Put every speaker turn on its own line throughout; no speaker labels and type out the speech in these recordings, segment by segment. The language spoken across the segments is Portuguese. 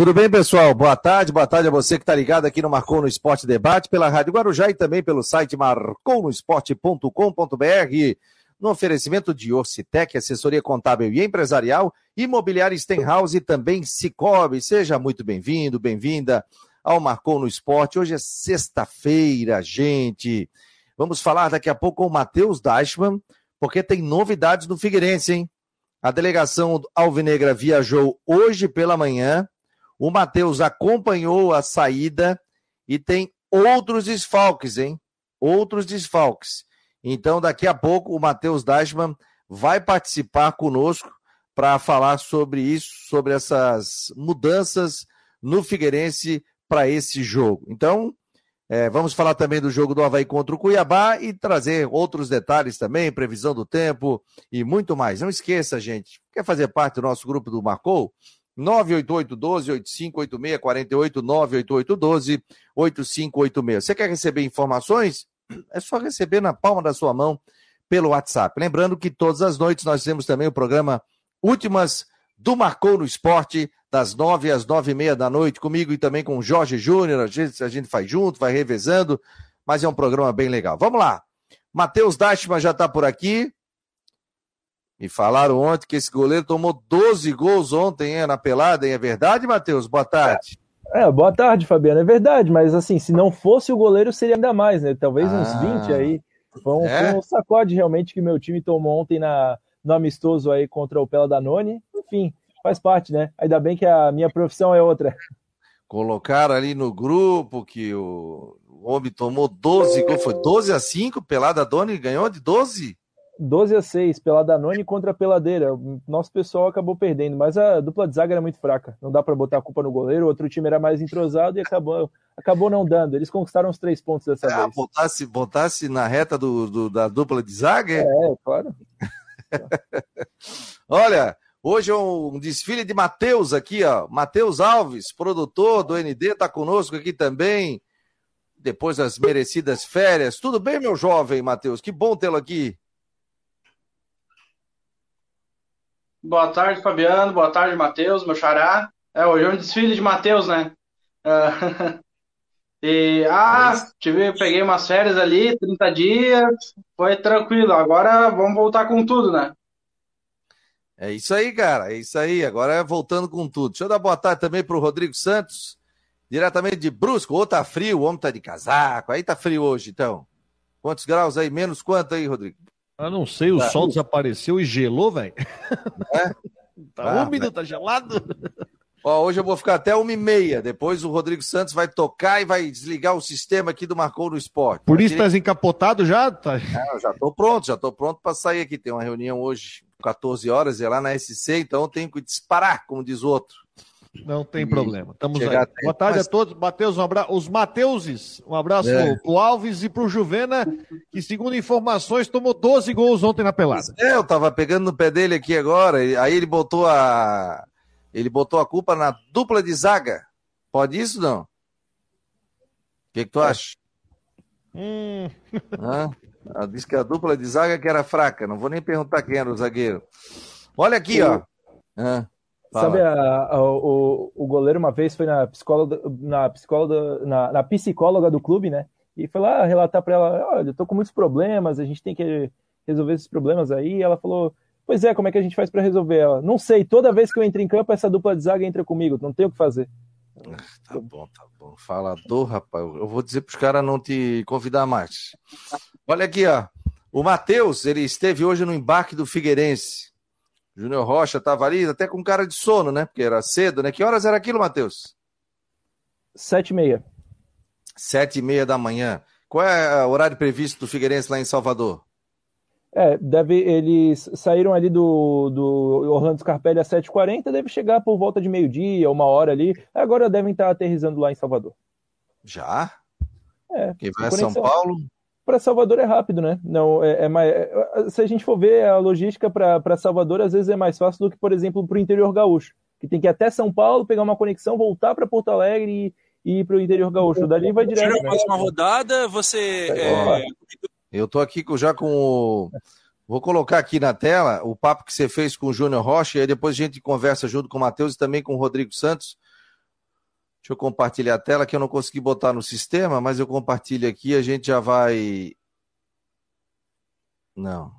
Tudo bem, pessoal? Boa tarde, boa tarde a você que está ligado aqui no Marcou no Esporte Debate, pela Rádio Guarujá e também pelo site marconosport.com.br, no oferecimento de Orcitec, assessoria contábil e empresarial, imobiliária Stenhouse e também Cicobi. Seja muito bem-vindo, bem-vinda ao Marcou no Esporte. Hoje é sexta-feira, gente. Vamos falar daqui a pouco com o Matheus Deichmann, porque tem novidades no Figueirense, hein? A delegação alvinegra viajou hoje pela manhã o Matheus acompanhou a saída e tem outros desfalques, hein? Outros desfalques. Então, daqui a pouco, o Matheus Dashman vai participar conosco para falar sobre isso, sobre essas mudanças no Figueirense para esse jogo. Então, é, vamos falar também do jogo do Havaí contra o Cuiabá e trazer outros detalhes também, previsão do tempo e muito mais. Não esqueça, gente, quer fazer parte do nosso grupo do Marcou? 988-12-8586, 988-12-8586. Você quer receber informações? É só receber na palma da sua mão pelo WhatsApp. Lembrando que todas as noites nós temos também o programa Últimas do Marcou no Esporte, das nove às nove e meia da noite, comigo e também com o Jorge Júnior. A gente, a gente faz junto, vai revezando, mas é um programa bem legal. Vamos lá. Matheus Dashman já está por aqui. Me falaram ontem que esse goleiro tomou 12 gols ontem hein, na pelada, hein? É verdade, Matheus? Boa tarde.
É, é, boa tarde, Fabiano. É verdade, mas assim, se não fosse o goleiro, seria ainda mais, né? Talvez ah, uns 20 aí. Foi um, é? foi um, sacode realmente que meu time tomou ontem na, no amistoso aí contra o Pela Danone. Enfim, faz parte, né? Ainda bem que a minha profissão é outra.
Colocaram ali no grupo que o, o homem tomou 12 gols. Foi 12 a 5, Pelada Doni ganhou de 12?
12 a 6 pela Danone contra a Peladeira. Nosso pessoal acabou perdendo, mas a dupla de zaga era muito fraca. Não dá para botar a culpa no goleiro. O outro time era mais entrosado e acabou, acabou não dando. Eles conquistaram os três pontos dessa
ah, vez. Botasse, botasse na reta do, do, da dupla de zaga? É,
é claro.
Olha, hoje é um desfile de Matheus aqui, ó. Matheus Alves, produtor do ND, tá conosco aqui também. Depois das merecidas férias. Tudo bem, meu jovem Matheus? Que bom tê-lo aqui.
Boa tarde, Fabiano. Boa tarde, Matheus, meu xará. É, hoje é um desfile de Matheus, né? Uh, e, ah, tive, peguei umas férias ali, 30 dias, foi tranquilo. Agora vamos voltar com tudo, né?
É isso aí, cara. É isso aí. Agora é voltando com tudo. Deixa eu dar boa tarde também para o Rodrigo Santos, diretamente de Brusco. Ou tá frio, o homem tá de casaco. Aí tá frio hoje, então. Quantos graus aí? Menos quanto aí, Rodrigo?
Eu não sei, o tá. sol desapareceu e gelou, velho. É? tá ah, úmido, né? tá gelado.
Ó, hoje eu vou ficar até uma e meia. Depois o Rodrigo Santos vai tocar e vai desligar o sistema aqui do Marcou no Esporte.
Por isso tá encapotado já?
Tá... É, já tô pronto, já tô pronto para sair aqui. Tem uma reunião hoje, 14 horas, é lá na SC, então eu tenho que disparar, como diz o outro.
Não tem problema. Estamos aí. Boa tarde mas... a todos. Mateus, um abraço. Os Mateuses, um abraço é. pro, Alves e pro Juvena, que, segundo informações, tomou 12 gols ontem na pelada.
É, eu tava pegando no pé dele aqui agora. Aí ele botou a. Ele botou a culpa na dupla de zaga. Pode isso não? O que, que tu acha?
Hum.
Ah, disse que a dupla de zaga que era fraca. Não vou nem perguntar quem era o zagueiro. Olha aqui, ó. Ah.
Sabe, a, a, o, o goleiro uma vez foi na psicóloga, na psicóloga, na, na psicóloga do clube, né? E foi lá relatar para ela: olha, eu tô com muitos problemas, a gente tem que resolver esses problemas aí. E ela falou: Pois é, como é que a gente faz para resolver ela? Não sei, toda vez que eu entro em campo, essa dupla de zaga entra comigo, não tem o que fazer.
Tá bom, tá bom. Falador, rapaz. Eu vou dizer pros caras não te convidar mais. Olha aqui, ó. O Matheus, ele esteve hoje no embarque do Figueirense. Júnior Rocha estava ali, até com cara de sono, né? Porque era cedo, né? Que horas era aquilo, Matheus?
Sete e meia.
Sete e meia da manhã. Qual é o horário previsto do Figueirense lá em Salvador?
É, deve, eles saíram ali do, do Orlando Scarpelli às 7h40, deve chegar por volta de meio-dia, uma hora ali. Agora devem estar aterrizando lá em Salvador.
Já?
É.
Quem vai a São Paulo?
Para Salvador é rápido, né? Não, é, é mais, é, se a gente for ver a logística para Salvador, às vezes é mais fácil do que, por exemplo, para o interior gaúcho, que tem que ir até São Paulo, pegar uma conexão, voltar para Porto Alegre e, ir para o interior gaúcho. Dali vai direto.
Na próxima rodada, você. É...
Eu tô aqui já com o. Vou colocar aqui na tela o papo que você fez com o Júnior Rocha, e aí depois a gente conversa junto com o Matheus e também com o Rodrigo Santos. Deixa eu compartilhar a tela que eu não consegui botar no sistema, mas eu compartilho aqui, a gente já vai. Não,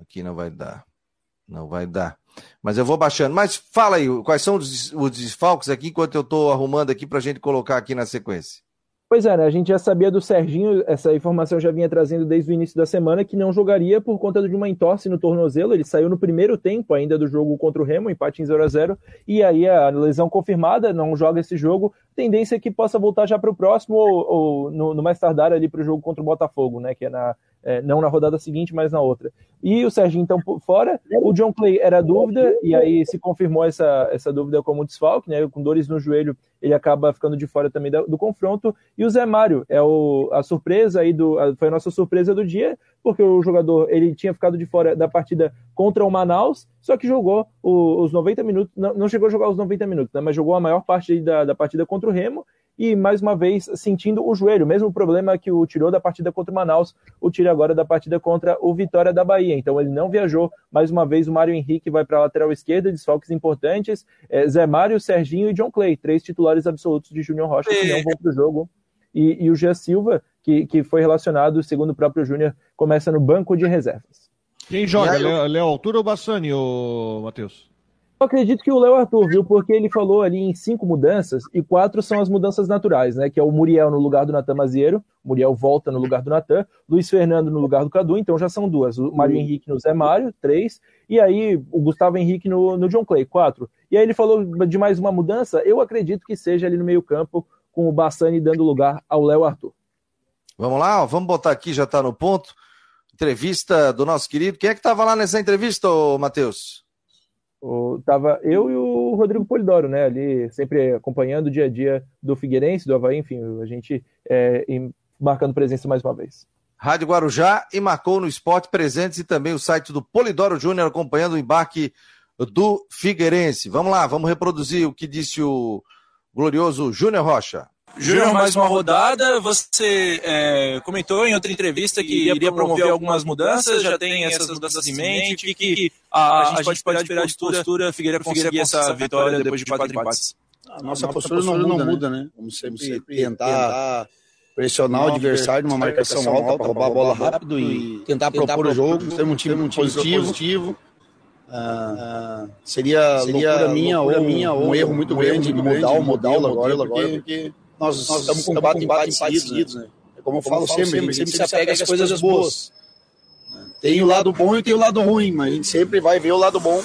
aqui não vai dar. Não vai dar. Mas eu vou baixando. Mas fala aí, quais são os, os desfalques aqui enquanto eu estou arrumando aqui para a gente colocar aqui na sequência?
Pois é, né? A gente já sabia do Serginho, essa informação já vinha trazendo desde o início da semana, que não jogaria por conta de uma entorse no tornozelo. Ele saiu no primeiro tempo ainda do jogo contra o Remo, empate em 0 a 0 e aí a lesão confirmada, não joga esse jogo. Tendência é que possa voltar já para o próximo ou, ou no, no, mais tardar ali para o jogo contra o Botafogo, né? Que é na, é, não na rodada seguinte, mas na outra. E o Serginho, então, fora. O John Clay era dúvida, e aí se confirmou essa, essa dúvida como desfalque, né? Com dores no joelho, ele acaba ficando de fora também do, do confronto. E o Zé Mário é o, a surpresa aí do. A, foi a nossa surpresa do dia, porque o jogador ele tinha ficado de fora da partida contra o Manaus, só que jogou os 90 minutos, não, não, chegou a jogar os 90 minutos, né? Mas jogou a maior parte da, da partida contra o Remo e mais uma vez sentindo o joelho, mesmo problema que o tirou da partida contra o Manaus, o tira agora da partida contra o Vitória da Bahia. Então ele não viajou, mais uma vez o Mário Henrique vai para a lateral esquerda, desfalques importantes, é, Zé Mário, Serginho e John Clay, três titulares absolutos de Júnior Rocha que não vão para o jogo. E, e o Gia Silva, que, que foi relacionado, segundo o próprio Júnior, começa no banco de reservas.
Quem joga? Léo Altura ou Bassani, ô Matheus?
Eu acredito que o Léo Arthur, viu? Porque ele falou ali em cinco mudanças e quatro são as mudanças naturais, né? Que é o Muriel no lugar do Natan Mazieiro, Muriel volta no lugar do Natan, Luiz Fernando no lugar do Cadu, então já são duas. O Mário Henrique no Zé Mário, três, e aí o Gustavo Henrique no, no John Clay, quatro. E aí ele falou de mais uma mudança, eu acredito que seja ali no meio-campo, com o Bassani dando lugar ao Léo Arthur.
Vamos lá, vamos botar aqui, já está no ponto. Entrevista do nosso querido. Quem é que estava lá nessa entrevista, Matheus?
O, tava eu e o Rodrigo Polidoro, né? Ali sempre acompanhando o dia a dia do Figueirense, do Havaí, enfim, a gente é, marcando presença mais uma vez.
Rádio Guarujá e marcou no esporte presentes e também o site do Polidoro Júnior acompanhando o embarque do Figueirense. Vamos lá, vamos reproduzir o que disse o glorioso Júnior Rocha.
Júnior, mais uma rodada. Você é, comentou em outra entrevista que iria promover algumas mudanças, já tem essas mudanças em mente. O que, que a, a, gente pode esperar de postura, postura Figueira conseguir essa vitória depois de quatro empates?
A nossa, nossa postura, postura não, muda, né? né? Vamos sempre, sempre tentar pressionar o adversário numa marcação alta roubar a bola rápido e tentar propor o jogo, ter um time positivo. Ah, seria, seria loucura minha, loucura ou, minha ou um erro muito grande mudar o modelo agora, porque nós, nós estamos com quatro empates seguidos, né? É como eu falo, sempre, sempre, a gente sempre se apega às coisas boas. Tem o lado bom e tem o lado ruim, mas a gente sempre vai ver o lado bom,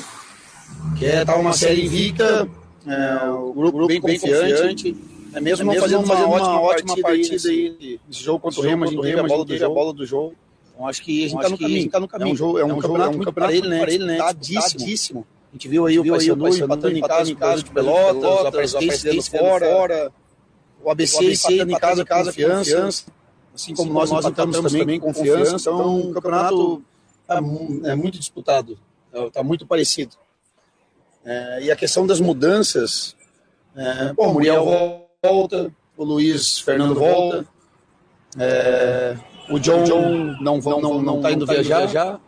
que é estar uma série invicta, é, o grupo bem, bem confiante, é mesmo, é mesmo fazendo, uma, fazendo uma, uma ótima partida, aí, nesse jogo contra o Remo, a gente teve a bola do jogo. A bola do jogo. Então acho que a gente está no caminho. Tá no caminho. É um jogo, é um, é um campeonato, campeonato para ele, né? Para ele, né? Tadíssimo. A gente viu aí o Paysandu empatando em casa, em casa de Pelotas, o Aparecidense fora, o ABC, ABC empatando em casa, casa confiança, confiança, assim como nós, nós empatamos, empatamos também com confiança. Então, então o campeonato é, é muito disputado, está muito parecido. É, e a questão das mudanças, é, bom, o Muriel volta, o Luiz Fernando volta, é, o John, John não está não, não, tá indo tá viajar. viajar.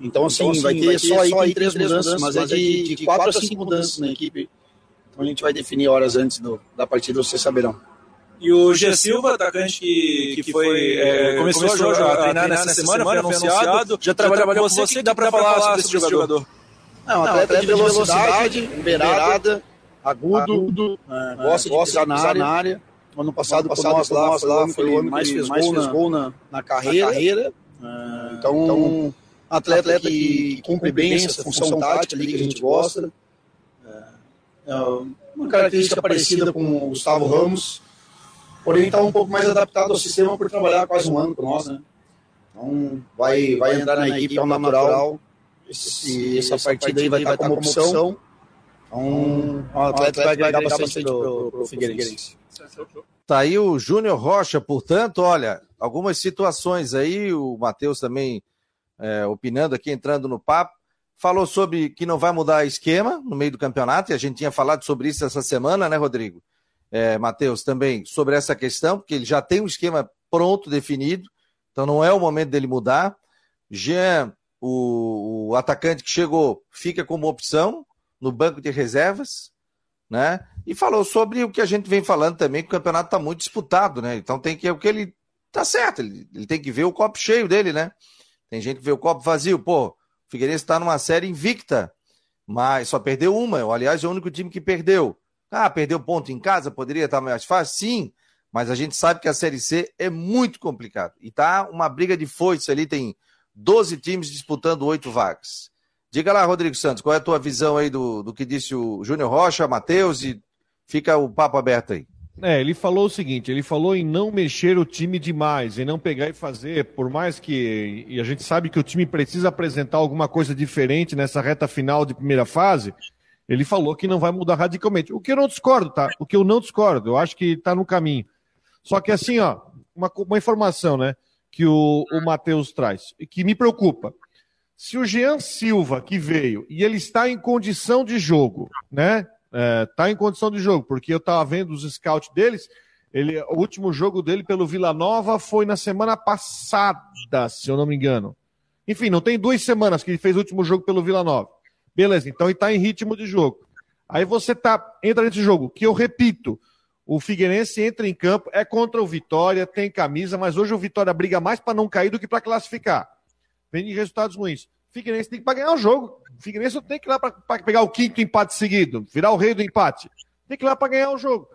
Então, assim, então, assim vai, ter vai ter só aí, três mudanças, mudanças, mas é de, de quatro a cinco mudanças na equipe a gente vai definir horas antes do, da partida, vocês saberão.
E o G. Silva, atacante que, que foi, é, começou, começou a, jogar, a treinar nessa semana, semana foi anunciado, já trabalhou, com você, que dá para falar sobre esse jogador? jogador?
Não, atleta, atleta de velocidade, beirada, agudo, agudo é, gosta de pisar na área. Na área. Ano passado, ano passado nós lá, nós lá foi o ano mais fez mais gol, gol na, na, carreira. Na carreira. É, então, então, atleta, atleta que, que cumpre bem essa função tática ali que a gente gosta. É uma característica parecida com o Gustavo Ramos, porém está um pouco mais adaptado ao sistema por trabalhar quase um ano com nós, né? Então vai, vai entrar na equipe ao natural. Esse, essa, partida aí vai estar como opção. Então, o atleta vai agregar bastante para o Figueirense.
Tá aí o Júnior Rocha, portanto, olha, algumas situações aí, o Matheus também é, opinando aqui, entrando no papo falou sobre que não vai mudar esquema no meio do campeonato, e a gente tinha falado sobre isso essa semana, né, Rodrigo? É, Matheus, também sobre essa questão, porque ele já tem um esquema pronto, definido, então não é o momento dele mudar. Jean, o, o atacante que chegou, fica como opção no banco de reservas. né? E falou sobre o que a gente vem falando também, que o campeonato está muito disputado, né? Então tem que o que ele tá certo, ele, ele, tem que ver o copo cheio dele, né? Tem gente que vê o copo vazio, pô. Figueirense está numa série invicta, mas só perdeu uma. Aliás, é o único time que perdeu. Ah, perdeu ponto em casa, poderia estar mais fácil? Sim, mas a gente sabe que a Série C é muito complicado. E tá uma briga de foice ali, tem 12 times disputando oito vagas. Diga lá, Rodrigo Santos, qual é a tua visão aí do, do que disse o Júnior Rocha, Matheus, e fica o papo aberto aí.
É, ele falou o seguinte, ele falou em não mexer o time demais, em não pegar e fazer, por mais que, e a gente sabe que o time precisa apresentar alguma coisa diferente nessa reta final de primeira fase, ele falou que não vai mudar radicalmente. O que eu não discordo, tá? O que eu não discordo, eu acho que está no caminho. Só que assim, ó, uma, uma informação, né, que o, o Matheus traz, que me preocupa. Se o Jean Silva, que veio, e ele está em condição de jogo, né, é, tá em condição de jogo, porque eu estava vendo os scouts deles. Ele, o último jogo dele pelo Vila Nova foi na semana passada, se eu não me engano. Enfim, não tem duas semanas que ele fez o último jogo pelo Vila Nova. Beleza, então ele está em ritmo de jogo. Aí você tá, entra nesse jogo, que eu repito, o Figueirense entra em campo, é contra o Vitória, tem camisa, mas hoje o Vitória briga mais para não cair do que para classificar. Vem de resultados ruins. Figueirense tem que ganhar o jogo. Figueirense não tem que ir lá para pegar o quinto empate seguido, virar o rei do empate. Tem que ir lá para ganhar o jogo.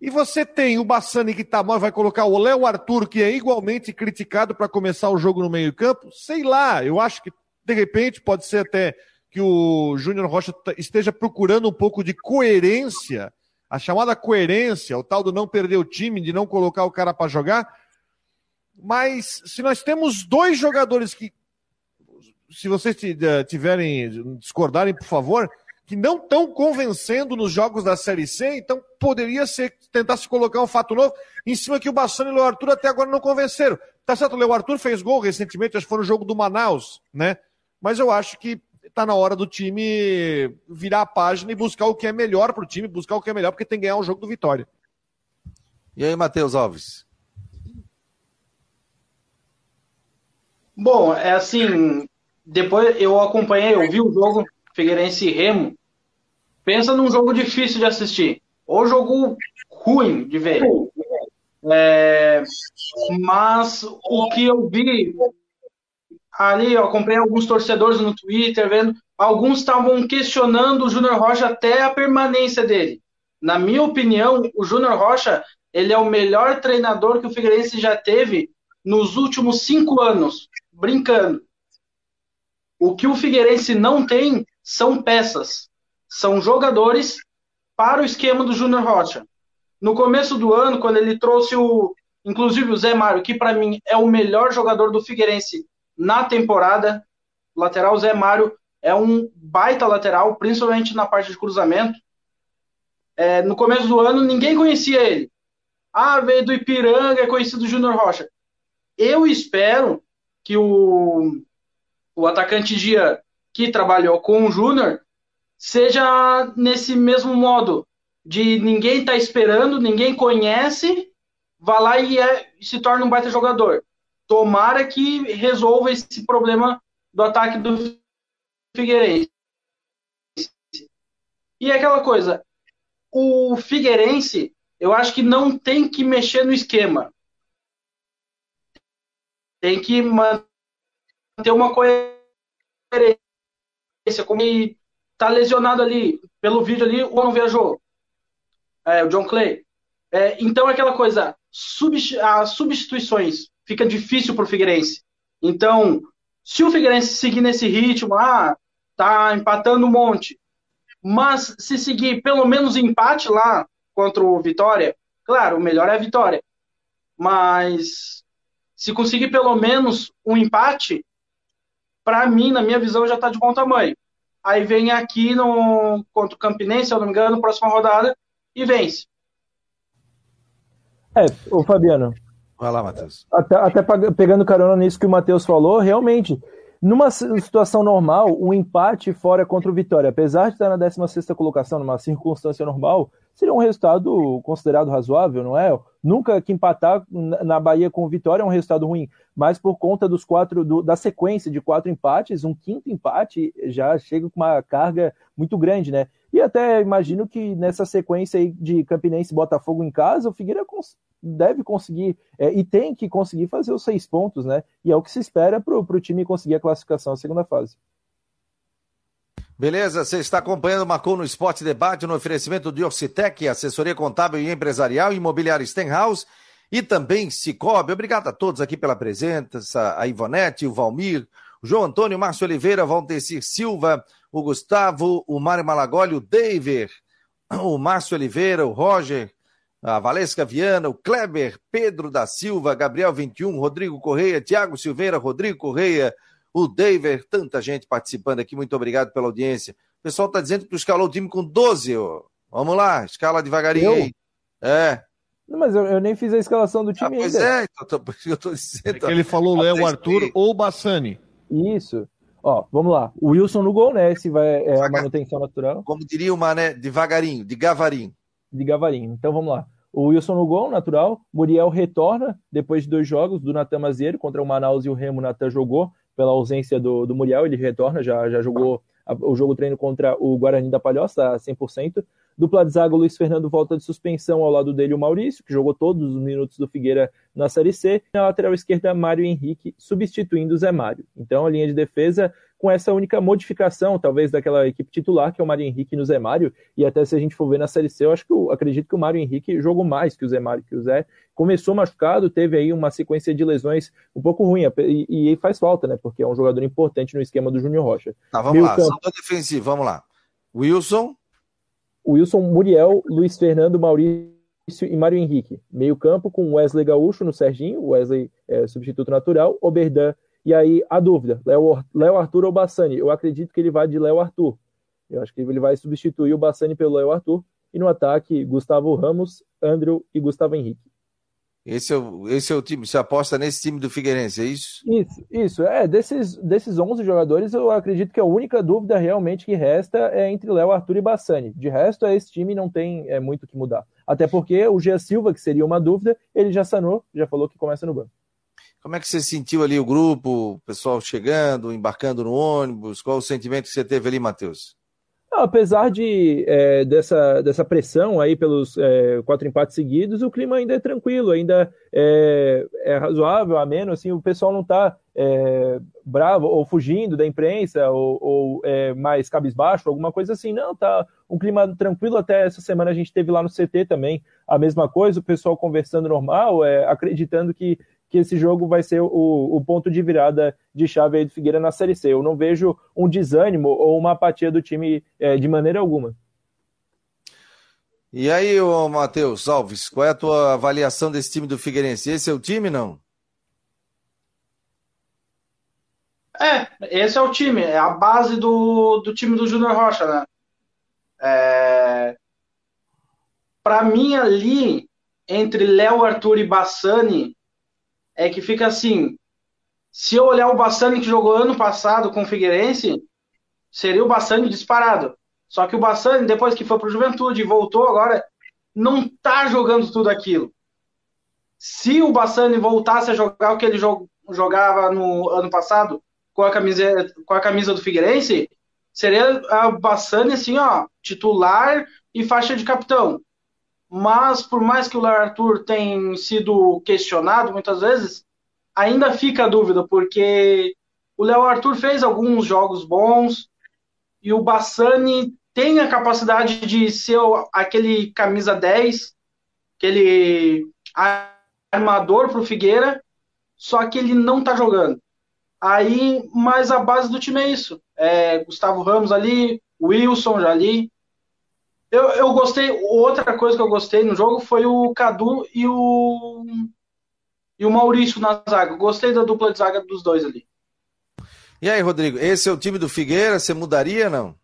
E você tem o Bassani que tá mal, vai colocar o Léo Arthur, que é igualmente criticado para começar o jogo no meio-campo. Sei lá, eu acho que de repente pode ser até que o Júnior Rocha esteja procurando um pouco de coerência, a chamada coerência, o tal do não perder o time, de não colocar o cara para jogar. Mas se nós temos dois jogadores que se vocês eh, tiverem, discordarem, por favor, que não estão convencendo nos jogos da Série C, então poderia ser tentar se colocar um fato novo em cima que o Bassano e o Leo Arthur até agora não convenceram. Tá certo, o Leo Arthur fez gol recentemente, acho que foi no jogo do Manaus, né? Mas eu acho que tá na hora do time virar a página e buscar o que é melhor pro time, buscar o que é melhor, porque tem que ganhar o jogo do Vitória.
E aí, Matheus Alves?
Bom, é assim, depois eu acompanhei, eu vi o jogo Figueirense e Remo. Pensa num jogo difícil de assistir. Ou jogo ruim de ver. É, mas o que eu vi ali, eu acompanhei alguns torcedores no Twitter, vendo, alguns estavam questionando o Júnior Rocha até a permanência dele. Na minha opinião, o Júnior Rocha ele é o melhor treinador que o Figueirense já teve nos últimos cinco anos, brincando. O que o Figueirense não tem são peças, são jogadores para o esquema do Júnior Rocha. No começo do ano, quando ele trouxe o, inclusive o Zé Mário, que para mim é o melhor jogador do Figueirense na temporada, lateral Zé Mário é um baita lateral, principalmente na parte de cruzamento. É, no começo do ano, ninguém conhecia ele. Ah, veio do Ipiranga, é conhecido do Júnior Rocha. Eu espero que o o atacante Gia, que trabalhou com o Júnior, seja nesse mesmo modo de ninguém tá esperando, ninguém conhece, vá lá e é, se torna um baita jogador. Tomara que resolva esse problema do ataque do Figueirense. E aquela coisa, o Figueirense, eu acho que não tem que mexer no esquema. Tem que manter ter uma coerência. Como ele tá lesionado ali, pelo vídeo ali, ou não viajou. É, o John Clay. É, então, aquela coisa, as substituições fica difícil para o Figueirense. Então, se o Figueirense seguir nesse ritmo, ah, tá empatando um monte, mas se seguir pelo menos empate lá contra o Vitória, claro, o melhor é a vitória. Mas se conseguir pelo menos um empate, para mim, na minha visão, já está de bom tamanho. Aí vem aqui no, contra o Campinense, se eu não me engano, próxima rodada, e vence.
É, o Fabiano.
Vai lá, Matheus.
Até, até pegando carona nisso que o Matheus falou, realmente, numa situação normal, um empate fora contra o Vitória, apesar de estar na 16 colocação, numa circunstância normal, seria um resultado considerado razoável, não é? Nunca que empatar na Bahia com Vitória é um resultado ruim, mas por conta dos quatro do, da sequência de quatro empates, um quinto empate já chega com uma carga muito grande, né? E até imagino que nessa sequência aí de Campinense e Botafogo em casa, o Figueira deve conseguir é, e tem que conseguir fazer os seis pontos, né? E é o que se espera para o time conseguir a classificação à segunda fase.
Beleza, você está acompanhando o Marcou no Esporte Debate no oferecimento de Orcitec, assessoria contábil e empresarial, imobiliário Stenhouse e também Cicobi. Obrigado a todos aqui pela presença, a Ivonete, o Valmir, o João Antônio, o Márcio Oliveira, Valtecir Silva, o Gustavo, o Mário Malagoli, o David, o Márcio Oliveira, o Roger, a Valesca Viana, o Kleber, Pedro da Silva, Gabriel 21, Rodrigo Correia, Tiago Silveira, Rodrigo Correia, o David, tanta gente participando aqui, muito obrigado pela audiência. O pessoal está dizendo que tu escalou o time com 12, ó. Vamos lá, escala devagarinho eu? aí. É.
Não, mas eu, eu, nem fiz a escalação do ah, time ah,
pois
ainda.
é, então, tô, eu tô dizendo. É
que ele falou Léo Arthur ou Bassani.
Isso. Ó, vamos lá. O Wilson no gol, né? Esse vai, é a manutenção natural.
Como diria o Mané, devagarinho, de gavarinho.
De gavarinho. Então vamos lá. O Wilson no gol, natural. Muriel retorna depois de dois jogos do Natan Mazeiro contra o Manaus e o Remo. O Natan jogou pela ausência do, do Muriel, ele retorna, já, já jogou o jogo treino contra o Guarani da Palhoça, a 100%. Dupla de zaga, o Luiz Fernando volta de suspensão ao lado dele o Maurício, que jogou todos os minutos do Figueira na Série C. Na lateral esquerda, Mário Henrique, substituindo o Zé Mário. Então, a linha de defesa com essa única modificação, talvez, daquela equipe titular, que é o Mário Henrique no Zé Mário, e até se a gente for ver na Série C, eu acho que eu acredito que o Mário Henrique jogou mais que o Zé Mário, que o Zé começou machucado, teve aí uma sequência de lesões um pouco ruim, e, e faz falta, né, porque é um jogador importante no esquema do Júnior Rocha.
Tá, vamos Meio lá, campo... defensivo, vamos lá. Wilson.
Wilson, Muriel, Luiz Fernando, Maurício e Mário Henrique. Meio campo com Wesley Gaúcho no Serginho, Wesley é, substituto natural, Oberdan e aí, a dúvida: Léo Arthur ou Bassani? Eu acredito que ele vai de Léo Arthur. Eu acho que ele vai substituir o Bassani pelo Léo Arthur. E no ataque, Gustavo Ramos, Andrew e Gustavo Henrique.
Esse é, o, esse é o time, você aposta nesse time do Figueirense, é isso?
Isso, isso. É, desses, desses 11 jogadores, eu acredito que a única dúvida realmente que resta é entre Léo Arthur e Bassani. De resto, esse time não tem é, muito o que mudar. Até porque o Gia Silva, que seria uma dúvida, ele já sanou, já falou que começa no banco.
Como é que você sentiu ali o grupo, o pessoal chegando, embarcando no ônibus? Qual o sentimento que você teve ali, Matheus?
Apesar de, é, dessa, dessa pressão aí pelos é, quatro empates seguidos, o clima ainda é tranquilo, ainda é, é razoável, ameno, assim, o pessoal não está é, bravo ou fugindo da imprensa ou, ou é, mais cabisbaixo, alguma coisa assim, não, tá um clima tranquilo, até essa semana a gente teve lá no CT também a mesma coisa, o pessoal conversando normal, é, acreditando que que esse jogo vai ser o, o ponto de virada de chave aí do Figueira na Série C. Eu não vejo um desânimo ou uma apatia do time é, de maneira alguma.
E aí, Matheus Alves, qual é a tua avaliação desse time do Figueirense? Esse é o time, não?
É, esse é o time, é a base do, do time do Júnior Rocha, né? É... Para mim, ali, entre Léo, Arthur e Bassani, é que fica assim. Se eu olhar o Bassani que jogou ano passado com o Figueirense, seria o Bassani disparado. Só que o Bassani, depois que foi para o Juventude e voltou agora, não tá jogando tudo aquilo. Se o Bassani voltasse a jogar o que ele jogava no ano passado com a camisa, com a camisa do Figueirense, seria o Bassani assim, ó, titular e faixa de capitão. Mas por mais que o Léo Arthur tenha sido questionado muitas vezes, ainda fica a dúvida, porque o Léo Arthur fez alguns jogos bons e o Bassani tem a capacidade de ser aquele camisa 10, aquele armador para o Figueira, só que ele não está jogando. Aí, mas a base do time é isso. É Gustavo Ramos ali, Wilson já ali, eu, eu gostei. Outra coisa que eu gostei no jogo foi o Cadu e o. E o Maurício na zaga. Gostei da dupla de zaga dos dois ali.
E aí, Rodrigo, esse é o time do Figueira? Você mudaria não?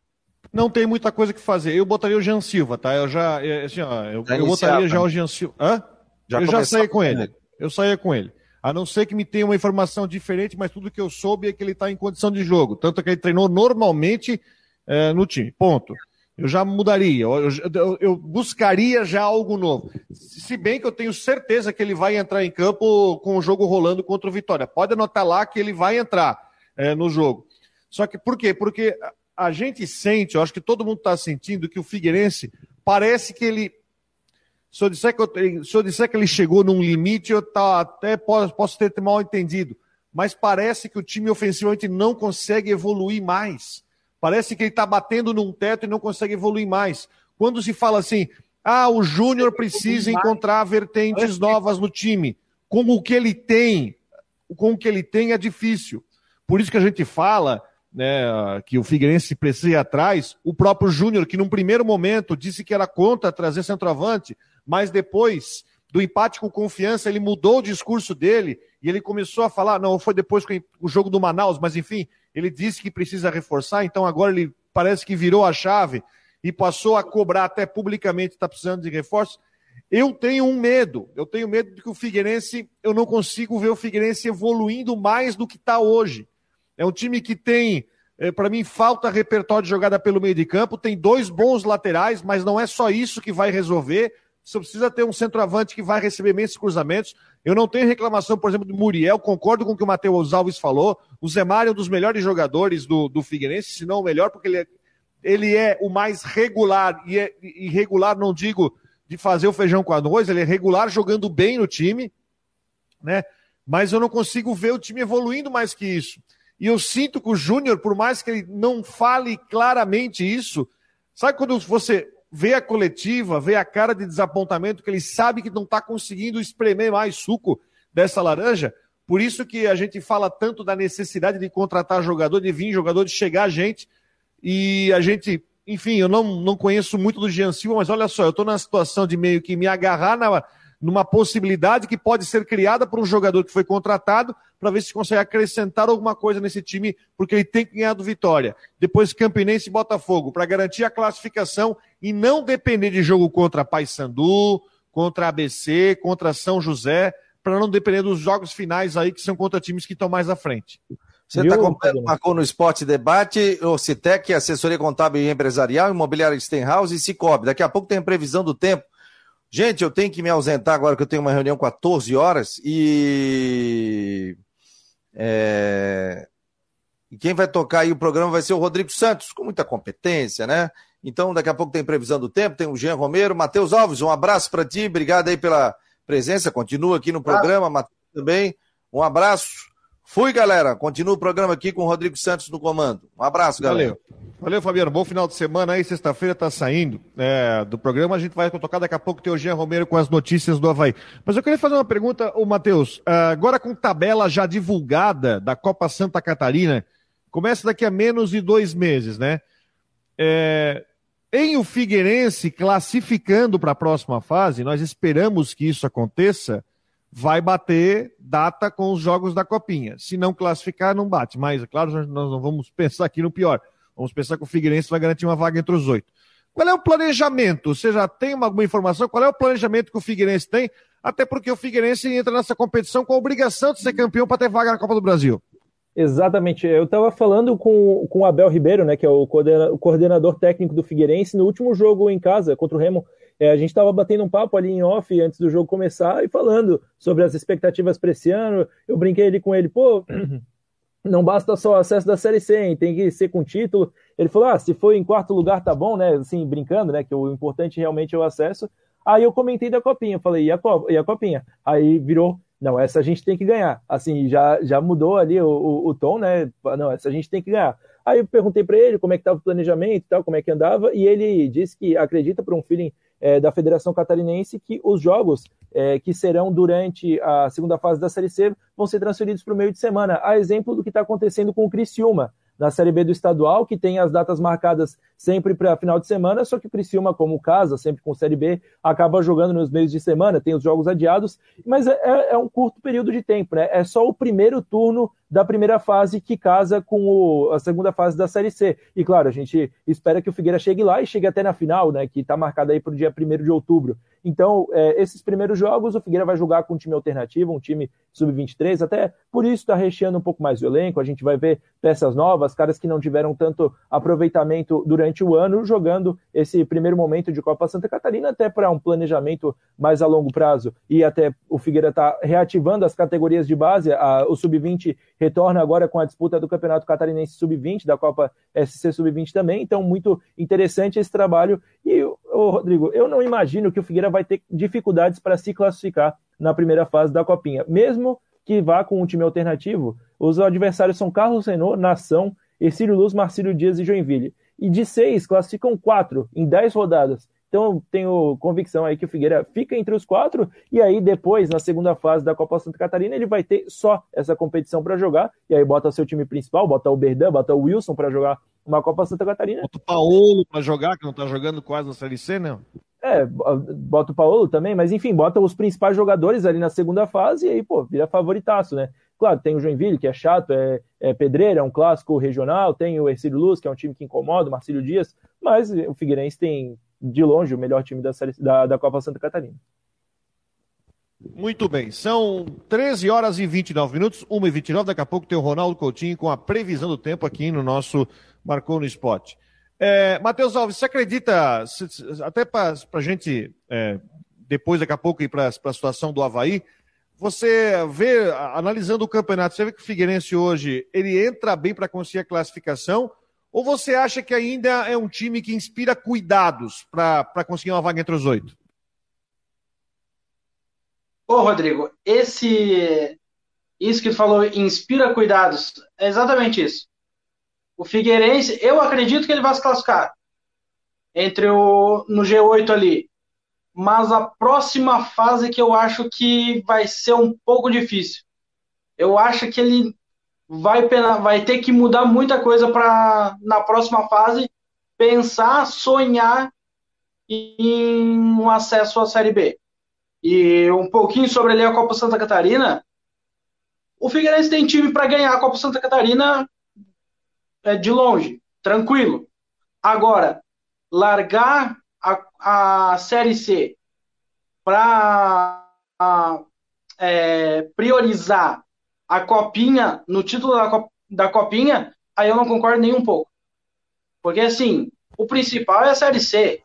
Não tem muita coisa que fazer. Eu botaria o Jean Silva, tá? Eu já. É, assim, ó, eu, já eu botaria já o Jean Silva. Hã? Já eu já saí com ele. ele. Eu saía com ele. A não ser que me tenha uma informação diferente, mas tudo que eu soube é que ele está em condição de jogo. Tanto que ele treinou normalmente é, no time. Ponto eu já mudaria, eu, eu, eu, buscaria já algo novo. Se bem que eu tenho certeza que ele vai entrar em campo com o jogo rolando contra o Vitória. Pode anotar lá que ele vai entrar é, no jogo. Só que por quê? Porque a gente sente, eu acho que todo mundo está sentindo que o Figueirense parece que ele. Se eu, disser que eu, se eu disser que ele chegou num limite, eu tá, até posso, posso ter mal entendido. Mas parece que o time ofensivamente não consegue evoluir mais. Parece que ele está batendo num teto e não consegue evoluir mais. Quando se fala assim, ah, o Júnior precisa encontrar vertentes novas no time. Com o que ele tem, com o que ele tem é difícil. Por isso que a gente fala né, que o Figueirense precisa ir atrás. O próprio Júnior, que num primeiro momento disse que era contra trazer centroavante, mas depois do empate com confiança, ele mudou o discurso dele e ele começou a falar, não, foi depois com o jogo do Manaus, mas enfim, ele disse que precisa reforçar, então agora ele parece que virou a chave e passou a cobrar até publicamente está precisando de reforço. Eu tenho um medo, eu tenho medo de que o Figueirense, eu não consigo ver o Figueirense evoluindo mais do que está hoje. É um time que tem, é, para mim, falta repertório de jogada pelo meio de campo, tem dois bons laterais, mas não é só isso que vai resolver. Você precisa ter um centroavante que vai receber menos cruzamentos. Eu não tenho reclamação, por exemplo, do Muriel, concordo com o que o Matheus Alves falou. O Mário é um dos melhores jogadores do, do Figueirense, se não o melhor, porque ele é, ele é o mais regular, e é, irregular não digo de fazer o feijão com arroz, ele é regular jogando bem no time, né? Mas eu não consigo ver o time evoluindo mais que isso. E eu sinto que o Júnior, por mais que ele não fale claramente isso, sabe quando você vê a coletiva, vê a cara de desapontamento, que ele sabe que não está conseguindo espremer mais suco dessa laranja? Por isso que a gente fala tanto da necessidade de contratar jogador, de vir jogador, de chegar a gente. E a gente, enfim, eu não, não conheço muito do Jean Silva, mas olha só, eu estou na situação de meio que me agarrar na, numa possibilidade que pode ser criada por um jogador que foi contratado para ver se consegue acrescentar alguma coisa nesse time, porque ele tem que ganhar do Vitória. Depois Campinense e Botafogo, para garantir a classificação e não depender de jogo contra Paysandu, contra ABC, contra São José, para não depender dos jogos finais aí que são contra times que estão mais à frente.
Você está acompanhando Marcou no Esporte Debate, o Citec, Assessoria Contábil e Empresarial, Imobiliária Stenhouse e Cicobi. Daqui a pouco tem a previsão do tempo Gente, eu tenho que me ausentar agora que eu tenho uma reunião 14 horas e. É... E quem vai tocar aí o programa vai ser o Rodrigo Santos, com muita competência, né? Então, daqui a pouco tem previsão do tempo, tem o Jean Romero. Matheus Alves, um abraço para ti, obrigado aí pela presença. Continua aqui no programa. Matheus também. Um abraço. Fui, galera. Continua o programa aqui com o Rodrigo Santos no comando. Um abraço, galera.
Valeu. Valeu, Fabiano. Bom final de semana aí. Sexta-feira tá saindo é, do programa. A gente vai tocar daqui a pouco o Jean Romero com as notícias do Havaí. Mas eu queria fazer uma pergunta, o Matheus. É, agora com tabela já divulgada da Copa Santa Catarina, começa daqui a menos de dois meses, né? É, em o Figueirense classificando para a próxima fase, nós esperamos que isso aconteça, vai bater data com os jogos da Copinha. Se não classificar, não bate. Mas, é claro, nós não vamos pensar aqui no pior. Vamos pensar que o Figueirense vai garantir uma vaga entre os oito. Qual é o planejamento? Você já tem uma, alguma informação? Qual é o planejamento que o Figueirense tem? Até porque o Figueirense entra nessa competição com a obrigação de ser campeão para ter vaga na Copa do Brasil.
Exatamente. Eu estava falando com, com o Abel Ribeiro, né, que é o coordenador técnico do Figueirense, no último jogo em casa contra o Remo. É, a gente estava batendo um papo ali em off antes do jogo começar e falando sobre as expectativas para esse ano. Eu brinquei ali com ele, pô, não basta só acesso da Série C, hein? tem que ser com título. Ele falou: ah, se for em quarto lugar tá bom, né? Assim, brincando, né? Que o importante realmente é o acesso. Aí eu comentei da copinha, falei, e a, e a copinha? Aí virou, não, essa a gente tem que ganhar. Assim, já, já mudou ali o, o, o tom, né? Não, essa a gente tem que ganhar. Aí eu perguntei para ele como é que estava o planejamento e tal, como é que andava, e ele disse que acredita por um feeling é, da Federação Catarinense que os jogos é, que serão durante a segunda fase da Série C vão ser transferidos para o meio de semana, a exemplo do que está acontecendo com o Criciúma na Série B do estadual, que tem as datas marcadas sempre para final de semana, só que o Criciúma, como casa, sempre com Série B, acaba jogando nos meios de semana, tem os jogos adiados, mas é, é, é um curto período de tempo, né? É só o primeiro turno da primeira fase que casa com o, a segunda fase da Série C. E claro, a gente espera que o Figueira chegue lá e chegue até na final, né? Que está marcada aí para o dia 1 de outubro. Então, é, esses primeiros jogos, o Figueira vai jogar com um time alternativo, um time sub-23, até por isso está recheando um pouco mais o elenco. A gente vai ver peças novas, caras que não tiveram tanto aproveitamento durante o ano, jogando esse primeiro momento de Copa Santa Catarina, até para um planejamento mais a longo prazo. E até o Figueira está reativando as categorias de base, a, o sub-20 retorna agora com a disputa do Campeonato Catarinense Sub-20, da Copa SC Sub-20 também. Então, muito interessante esse trabalho. E, ô, Rodrigo, eu não imagino que o Figueira vai ter dificuldades para se classificar na primeira fase da Copinha. Mesmo que vá com um time alternativo, os adversários são Carlos Renault, Nação, Ercílio Luz, Marcílio Dias e Joinville. E de seis, classificam quatro em dez rodadas. Então, tenho convicção aí que o Figueira fica entre os quatro, e aí depois, na segunda fase da Copa Santa Catarina, ele vai ter só essa competição para jogar, e aí bota seu time principal, bota o Berdan, bota o Wilson para jogar uma Copa Santa Catarina.
Bota o Paulo para jogar, que não tá jogando quase na Série C, não?
É, bota o Paulo também, mas enfim, bota os principais jogadores ali na segunda fase e aí, pô, vira favoritaço, né? Claro, tem o Joinville, que é chato, é, é é um clássico regional, tem o Ercílio Luz, que é um time que incomoda, o Marcílio Dias, mas o Figueirense tem de longe, o melhor time da, série, da, da Copa Santa Catarina.
Muito bem, são 13 horas e 29 minutos, 1 e 29 daqui a pouco tem o Ronaldo Coutinho com a previsão do tempo aqui no nosso Marcou no Spot. É, Matheus Alves, você acredita, até para a gente, é, depois daqui a pouco ir para a situação do Havaí, você vê, analisando o campeonato, você vê que o Figueirense hoje, ele entra bem para conseguir a classificação, ou você acha que ainda é um time que inspira cuidados para conseguir uma vaga entre os oito?
Ô, Rodrigo, esse. Isso que tu falou, inspira cuidados, é exatamente isso. O Figueirense, eu acredito que ele vai se classificar entre o no G8 ali. Mas a próxima fase que eu acho que vai ser um pouco difícil. Eu acho que ele vai, vai ter que mudar muita coisa para, na próxima fase, pensar, sonhar em um acesso à Série B. E um pouquinho sobre ali a Copa Santa Catarina. O Figueirense tem time para ganhar a Copa Santa Catarina é, de longe, tranquilo. Agora, largar a, a Série C para é, priorizar a copinha, no título da, da copinha, aí eu não concordo nem um pouco. Porque, assim, o principal é a Série C.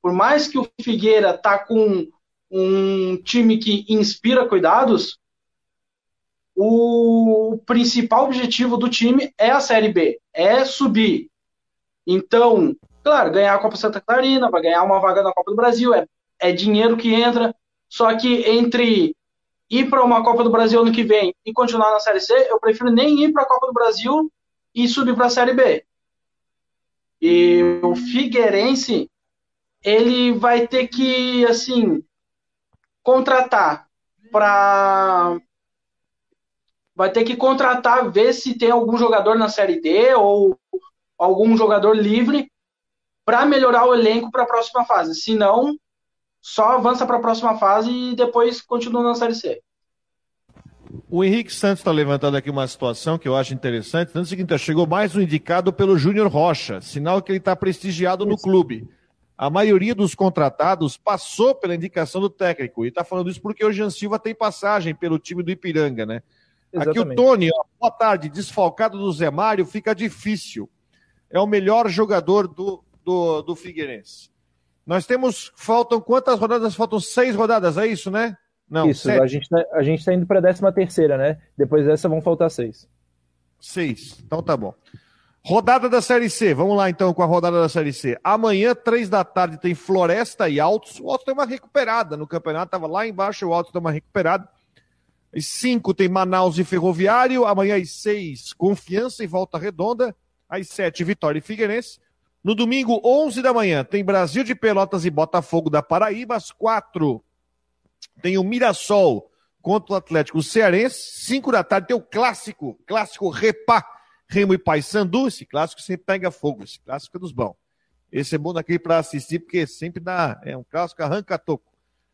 Por mais que o Figueira tá com um time que inspira cuidados, o principal objetivo do time é a Série B, é subir. Então, claro, ganhar a Copa Santa Catarina, vai ganhar uma vaga na Copa do Brasil, é, é dinheiro que entra. Só que entre ir para uma Copa do Brasil ano que vem e continuar na Série C, eu prefiro nem ir para a Copa do Brasil e subir para a Série B. E o Figueirense, ele vai ter que, assim, contratar para. Vai ter que contratar, ver se tem algum jogador na Série D ou algum jogador livre para melhorar o elenco para a próxima fase. Se não, só avança para a próxima fase e depois continua na Série C.
O Henrique Santos está levantando aqui uma situação que eu acho interessante. No seguinte, chegou mais um indicado pelo Júnior Rocha, sinal que ele está prestigiado no clube. A maioria dos contratados passou pela indicação do técnico. E está falando isso porque o Jean Silva tem passagem pelo time do Ipiranga, né? Exatamente. Aqui o Tony, ó, boa tarde, desfalcado do Zé Mário, fica difícil. É o melhor jogador do, do, do Figueirense. Nós temos, faltam quantas rodadas? Faltam seis rodadas, é isso, né?
Não, isso, sete. a gente, tá, a gente tá indo para a décima terceira, né? Depois dessa vão faltar seis.
Seis, então tá bom. Rodada da Série C, vamos lá então com a rodada da Série C. Amanhã, três da tarde, tem Floresta e Altos. O Altos tem uma recuperada no campeonato, tava lá embaixo, o Altos tem uma recuperada. Às cinco tem Manaus e Ferroviário. Amanhã às seis, Confiança e Volta Redonda. Às sete, Vitória e Figueirense. No domingo, 11 da manhã, tem Brasil de Pelotas e Botafogo da Paraíba. Às 4, tem o Mirassol contra o Atlético Cearense. 5 da tarde tem o clássico, clássico Repá, Remo e Paysandu. Esse clássico sempre pega fogo, esse clássico é dos bons. Esse é bom daqui para assistir, porque sempre dá, é um clássico arranca toco.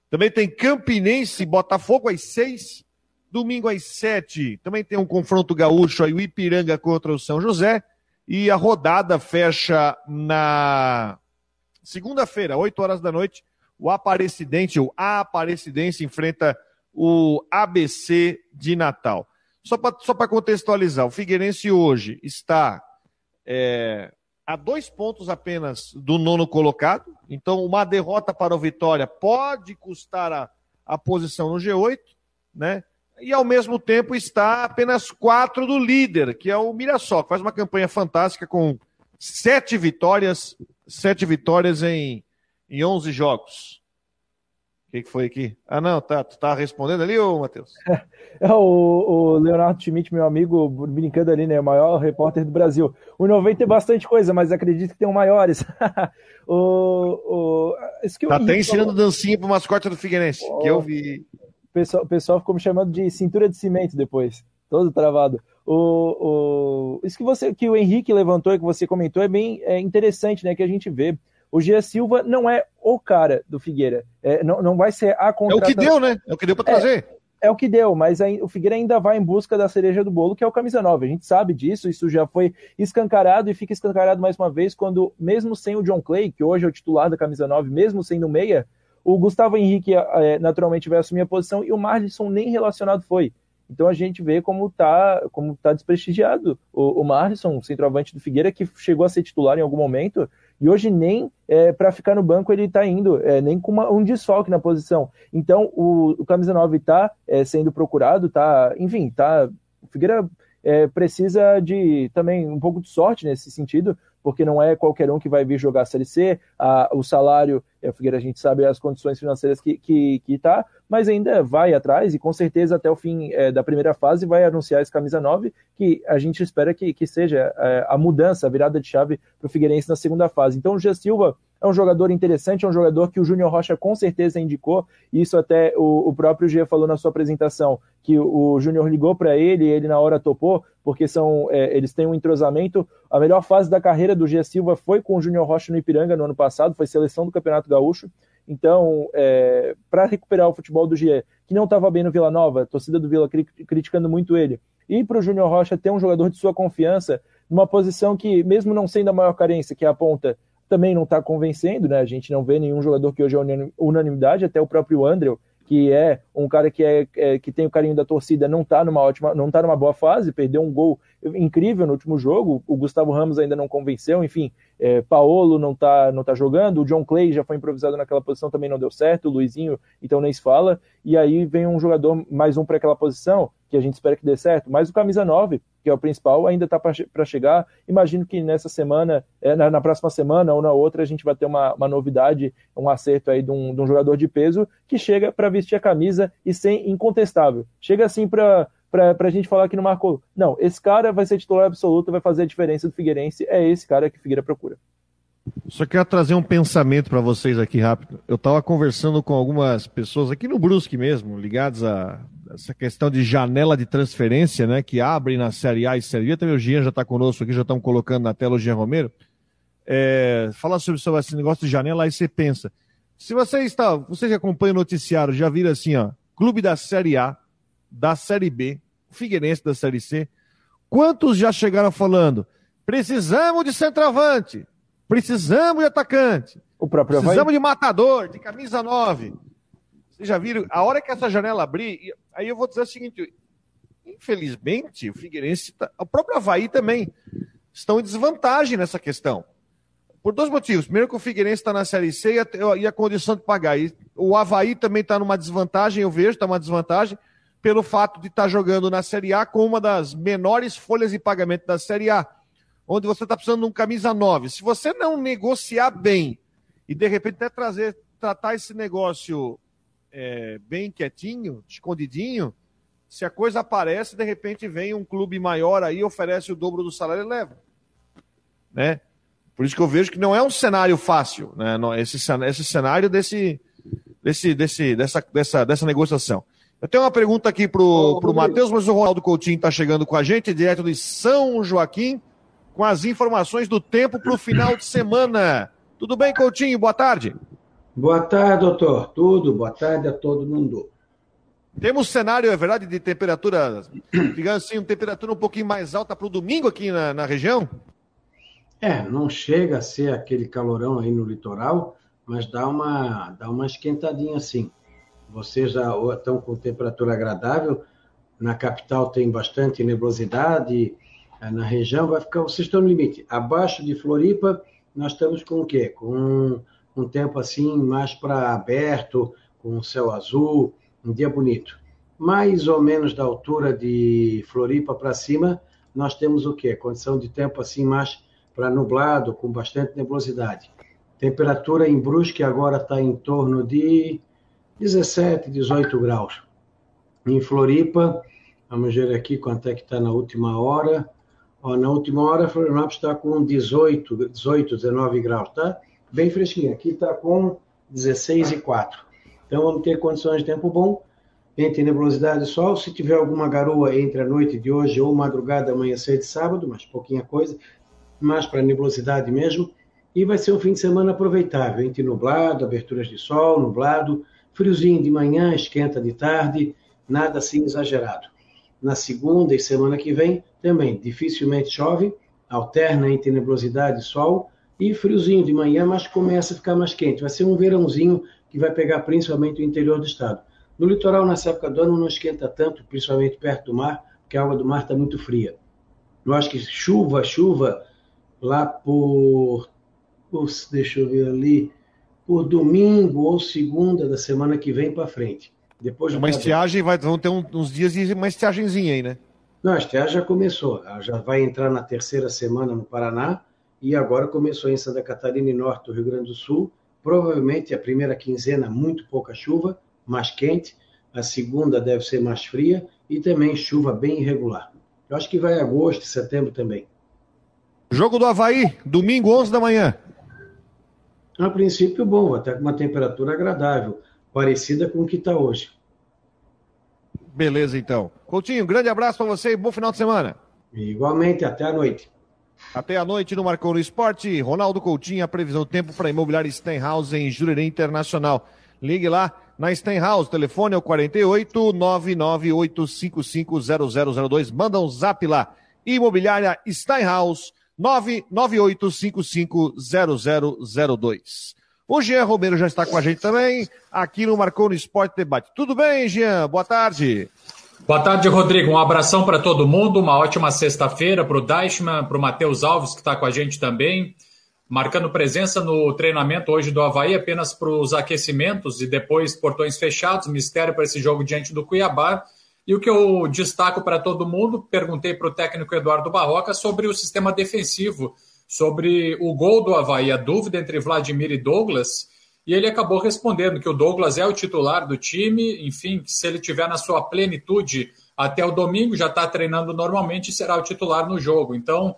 Também tem Campinense e Botafogo às 6. Domingo às 7, também tem um confronto gaúcho aí, o Ipiranga contra o São José. E a rodada fecha na segunda-feira, 8 horas da noite, o Aparecidense, o Aparecidense enfrenta o ABC de Natal. Só para só contextualizar, o Figueirense hoje está é, a dois pontos apenas do nono colocado. Então, uma derrota para o Vitória pode custar a, a posição no G8, né? E ao mesmo tempo está apenas quatro do líder, que é o Mirassol, que faz uma campanha fantástica com sete vitórias, sete vitórias em, em 11 jogos. O que, que, foi aqui? Ah, não, tá. Tu tá respondendo ali, ô Matheus?
É, o, o, Leonardo Schmidt, meu amigo, brincando ali, né? O maior repórter do Brasil. O 90 é bastante coisa, mas acredito que tem um maiores. o, o,
tá até ensinando dancinha pro mascote do Figueirense, oh, que eu vi.
O pessoal, o pessoal ficou me chamando de cintura de cimento depois. Todo travado. O, o, isso que você que o Henrique levantou e que você comentou é bem é interessante, né? Que a gente vê. O Gia Silva não é o cara do Figueira. É, não, não vai ser a
contratação. É o que deu, né? É o que deu para trazer.
É, é, o que deu, mas o Figueira ainda vai em busca da cereja do bolo, que é o camisa 9. A gente sabe disso, isso já foi escancarado e fica escancarado mais uma vez quando, mesmo sem o John Clay, que hoje é o titular da camisa 9, mesmo sendo meia, o Gustavo Henrique é, naturalmente vai assumir a posição e o Marlisson nem relacionado foi. Então a gente vê como está como tá desprestigiado o, o Marlisson, centroavante do Figueira, que chegou a ser titular em algum momento, e hoje nem é, para ficar no banco ele está indo, é, nem com uma, um desfalque na posição. Então o, o camisa 9 está é, sendo procurado, tá, enfim, tá. O Figueira precisa de também um pouco de sorte nesse sentido, porque não é qualquer um que vai vir jogar a Série C, a, o salário, é, Figueira a gente sabe as condições financeiras que que, que tá, mas ainda vai atrás e com certeza até o fim é, da primeira fase vai anunciar esse camisa 9, que a gente espera que, que seja é, a mudança, a virada de chave para o Figueirense na segunda fase. Então o Gia Silva é um jogador interessante, é um jogador que o Júnior Rocha com certeza indicou, isso até o, o próprio Gia falou na sua apresentação, que o, o Júnior ligou para ele e ele na hora topou, porque são é, eles têm um entrosamento. A melhor fase da carreira do Gia Silva foi com o Júnior Rocha no Ipiranga no ano passado, foi seleção do Campeonato Gaúcho. Então, é, para recuperar o futebol do Gia, que não estava bem no Vila Nova, a torcida do Vila cri criticando muito ele, e para o Júnior Rocha ter um jogador de sua confiança, numa posição que, mesmo não sendo a maior carência, que é a ponta, também não está convencendo, né? A gente não vê nenhum jogador que hoje é unanimidade, até o próprio Andrew, que é um cara que, é, é, que tem o carinho da torcida, não está numa ótima, não tá numa boa fase, perdeu um gol incrível no último jogo. O Gustavo Ramos ainda não convenceu, enfim, é, Paolo não está não tá jogando, o John Clay já foi improvisado naquela posição, também não deu certo, o Luizinho, então nem se fala. E aí vem um jogador mais um para aquela posição, que a gente espera que dê certo, mas o camisa 9, que é o principal, ainda está para chegar. Imagino que nessa semana, é, na, na, próxima semana ou na outra, a gente vai ter uma, uma novidade, um acerto aí de um, de um jogador de peso que chega para vestir a camisa e ser incontestável. Chega assim para para a gente falar que não marcou. Não, esse cara vai ser titular absoluto, vai fazer a diferença do Figueirense. É esse cara que Figueira procura.
Só quero trazer um pensamento para vocês aqui rápido. Eu estava conversando com algumas pessoas aqui no Brusque mesmo, ligados a essa questão de janela de transferência, né, que abre na Série A e Série B. Também o Jean já está conosco aqui, já estamos colocando na tela o Jean Romero. É, falar sobre, sobre esse negócio de janela, aí você pensa. Se você está, vocês que acompanham o noticiário, já viram assim, ó, clube da Série A, da Série B, Figueirense da Série C, quantos já chegaram falando? Precisamos de centroavante, precisamos de atacante,
o próprio
precisamos de matador, de camisa 9. Vocês já viram? A hora que essa janela abrir, aí eu vou dizer o seguinte: infelizmente, o Figueirense, tá, o próprio Havaí também, estão em desvantagem nessa questão. Por dois motivos. Primeiro, que o Figueirense está na Série C e a, e a, condição de pagar. E o Havaí também está numa desvantagem, eu vejo, está numa desvantagem, pelo fato de estar tá jogando na Série A com uma das menores folhas de pagamento da Série A, onde você está precisando de um camisa 9. Se você não negociar bem e de repente até trazer, tratar esse negócio é, bem quietinho, escondidinho, se a coisa aparece, de repente vem um clube maior aí, oferece o dobro do salário e leva. Né? Por isso que eu vejo que não é um cenário fácil, né? Esse, esse cenário desse, desse, desse, dessa, dessa, dessa negociação. Eu tenho uma pergunta aqui pro, pro Matheus, mas o Ronaldo Coutinho está chegando com a gente, direto de São Joaquim, com as informações do tempo para o final de semana. Tudo bem, Coutinho? Boa tarde.
Boa tarde, doutor. Tudo. Boa tarde a todo mundo.
Temos cenário, é verdade, de temperatura, digamos assim, uma temperatura um pouquinho mais alta para o domingo aqui na, na região?
É, não chega a ser aquele calorão aí no litoral, mas dá uma, dá uma esquentadinha assim. Vocês já estão com temperatura agradável, na capital tem bastante nebulosidade, na região vai ficar, vocês estão no limite. Abaixo de Floripa, nós estamos com o quê? Com um tempo assim mais para aberto, com céu azul, um dia bonito. Mais ou menos da altura de Floripa para cima, nós temos o quê? Condição de tempo assim mais para nublado, com bastante nebulosidade. Temperatura em Brusque agora está em torno de 17, 18 graus. Em Floripa, vamos ver aqui quanto é que está na última hora. Na última hora, Florianópolis está com 18, 18, 19 graus, tá? Bem fresquinho. Aqui está com 16 e 4. Então, vamos ter condições de tempo bom, entre nebulosidade e sol. Se tiver alguma garoa entre a noite de hoje ou madrugada, amanhecer de sábado, mas pouquinha coisa, mais para nebulosidade mesmo. E vai ser um fim de semana aproveitável, entre nublado, aberturas de sol, nublado, friozinho de manhã, esquenta de tarde, nada assim exagerado. Na segunda e semana que vem, também dificilmente chove, alterna entre nebulosidade e sol e friozinho de manhã, mas começa a ficar mais quente. Vai ser um verãozinho que vai pegar principalmente o interior do estado. No litoral, nessa época do ano, não esquenta tanto, principalmente perto do mar, porque a água do mar está muito fria. Eu acho que chuva, chuva, lá por. Deixa eu ver ali. Por domingo ou segunda da semana que vem para frente. Depois
uma estiagem, vai, vão ter uns dias de uma estiagemzinha aí, né?
Não, a estiagem já começou. Ela já vai entrar na terceira semana no Paraná e agora começou em Santa Catarina e Norte do Rio Grande do Sul. Provavelmente a primeira quinzena, muito pouca chuva, mais quente. A segunda deve ser mais fria e também chuva bem irregular. Eu acho que vai agosto e setembro também.
Jogo do Havaí, domingo, 11 da manhã.
A princípio, bom, até com uma temperatura agradável parecida com o que está hoje.
Beleza, então. Coutinho, grande abraço para você e bom final de semana.
Igualmente, até a noite.
Até a noite no Marcou no Esporte. Ronaldo Coutinho, a previsão do tempo para imobiliária Stenhouse em Jurerê Internacional. Ligue lá na Stenhouse, telefone é o 48 998550002. Manda um zap lá. Imobiliária Steinhaus 998550002. O Jean Romero já está com a gente também, aqui no Marcou no Esporte Debate. Tudo bem, Jean? Boa tarde.
Boa tarde, Rodrigo. Um abração para todo mundo. Uma ótima sexta-feira para o Deichmann, para o Matheus Alves, que está com a gente também. Marcando presença no treinamento hoje do Havaí, apenas para os aquecimentos e depois portões fechados. Mistério para esse jogo diante do Cuiabá. E o que eu destaco para todo mundo, perguntei para o técnico Eduardo Barroca sobre o sistema defensivo sobre o gol do Havaí, a dúvida entre Vladimir e Douglas, e ele acabou respondendo que o Douglas é o titular do time, enfim, se ele tiver na sua plenitude até o domingo, já está treinando normalmente e será o titular no jogo. Então,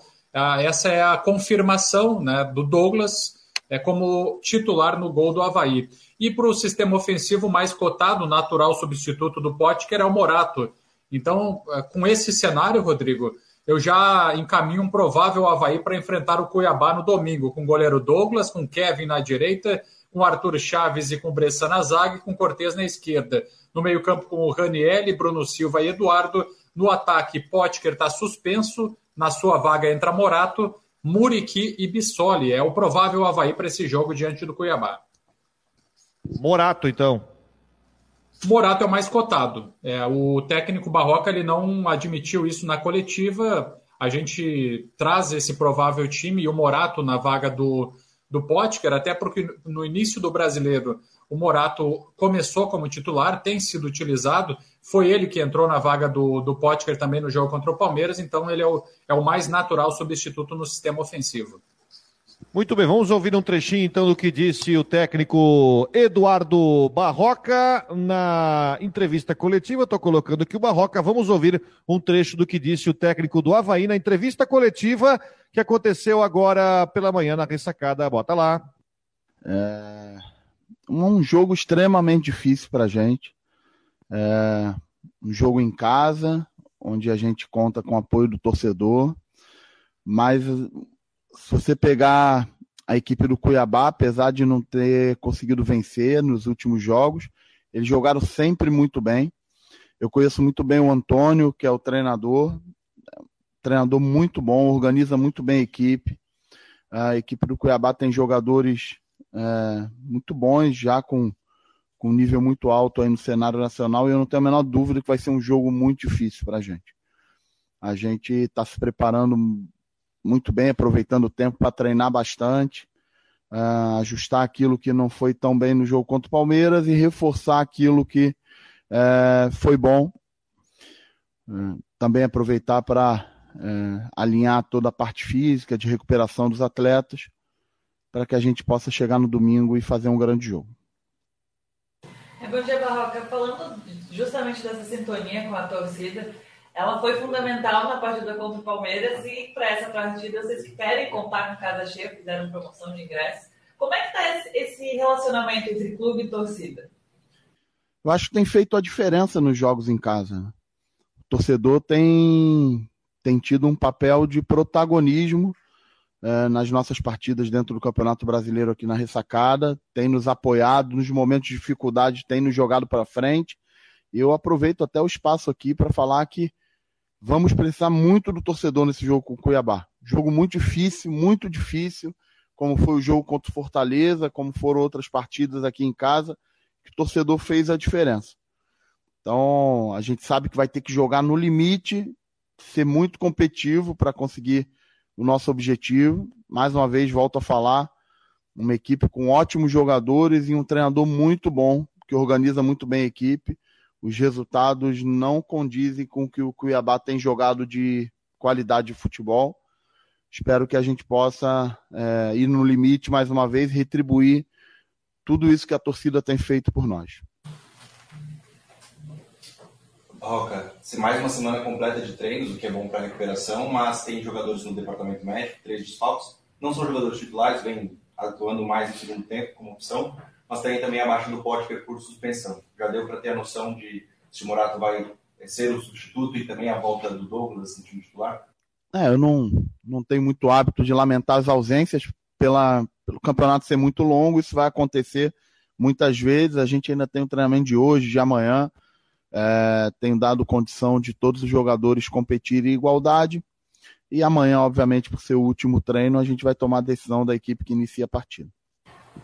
essa é a confirmação né, do Douglas é, como titular no gol do Havaí. E para o sistema ofensivo mais cotado, natural substituto do Potker é o Morato. Então, é, com esse cenário, Rodrigo, eu já encaminho um provável Havaí para enfrentar o Cuiabá no domingo, com o goleiro Douglas, com Kevin na direita, com Arthur Chaves e com Bressan na zaga e com Cortez na esquerda. No meio-campo com o Raniel, Bruno Silva e Eduardo. No ataque, Potker está suspenso. Na sua vaga entra Morato, Muriqui e Bissoli. É o provável Havaí para esse jogo diante do Cuiabá.
Morato, então.
Morato é o mais cotado. É, o técnico Barroca ele não admitiu isso na coletiva. A gente traz esse provável time e o Morato na vaga do, do Potker, até porque no início do brasileiro o Morato começou como titular, tem sido utilizado. Foi ele que entrou na vaga do, do Potker também no jogo contra o Palmeiras, então ele é o, é o mais natural substituto no sistema ofensivo.
Muito bem, vamos ouvir um trechinho então do que disse o técnico Eduardo Barroca na entrevista coletiva. Estou colocando aqui o Barroca. Vamos ouvir um trecho do que disse o técnico do Havaí na entrevista coletiva que aconteceu agora pela manhã na ressacada. Bota lá.
É um jogo extremamente difícil para a gente. É um jogo em casa, onde a gente conta com o apoio do torcedor. Mas se você pegar a equipe do Cuiabá, apesar de não ter conseguido vencer nos últimos jogos, eles jogaram sempre muito bem. Eu conheço muito bem o Antônio, que é o treinador, treinador muito bom, organiza muito bem a equipe. A equipe do Cuiabá tem jogadores é, muito bons, já com, com um nível muito alto aí no cenário nacional, e eu não tenho a menor dúvida que vai ser um jogo muito difícil para a gente. A gente está se preparando muito bem, aproveitando o tempo para treinar bastante, uh, ajustar aquilo que não foi tão bem no jogo contra o Palmeiras e reforçar aquilo que uh, foi bom. Uh, também aproveitar para alinhar toda a parte física, de recuperação dos atletas, para que a gente possa chegar no domingo e fazer um grande jogo.
É, bom dia, Barroca. Falando justamente dessa sintonia com a torcida, ela foi fundamental na partida contra o Palmeiras e para essa partida vocês que querem contar com casa cheia, fizeram promoção de ingresso. Como é que está esse relacionamento entre clube e torcida?
Eu acho que tem feito a diferença nos jogos em casa. Né? O torcedor tem, tem tido um papel de protagonismo é, nas nossas partidas dentro do Campeonato Brasileiro aqui na ressacada, tem nos apoiado nos momentos de dificuldade, tem nos jogado para frente. E eu aproveito até o espaço aqui para falar que Vamos precisar muito do torcedor nesse jogo com o Cuiabá. Jogo muito difícil, muito difícil, como foi o jogo contra o Fortaleza, como foram outras partidas aqui em casa, que o torcedor fez a diferença. Então, a gente sabe que vai ter que jogar no limite, ser muito competitivo para conseguir o nosso objetivo. Mais uma vez, volto a falar, uma equipe com ótimos jogadores e um treinador muito bom, que organiza muito bem a equipe os resultados não condizem com o que o Cuiabá tem jogado de qualidade de futebol. Espero que a gente possa é, ir no limite mais uma vez, retribuir tudo isso que a torcida tem feito por nós.
Roca, se mais uma semana completa de treinos, o que é bom para a recuperação, mas tem jogadores no departamento médico, três desfalques. Não são jogadores titulares, vêm atuando mais no segundo tempo como opção, mas tem também abaixo do pote é por suspensão. Já deu para ter a noção de se o Morato vai ser o substituto e também a volta do Douglas no time titular?
É, eu não, não tenho muito hábito de lamentar as ausências pela, pelo campeonato ser muito longo, isso vai acontecer muitas vezes. A gente ainda tem o treinamento de hoje, de amanhã. É, tenho dado condição de todos os jogadores competirem em igualdade. E amanhã, obviamente, por ser o último treino, a gente vai tomar a decisão da equipe que inicia a partida.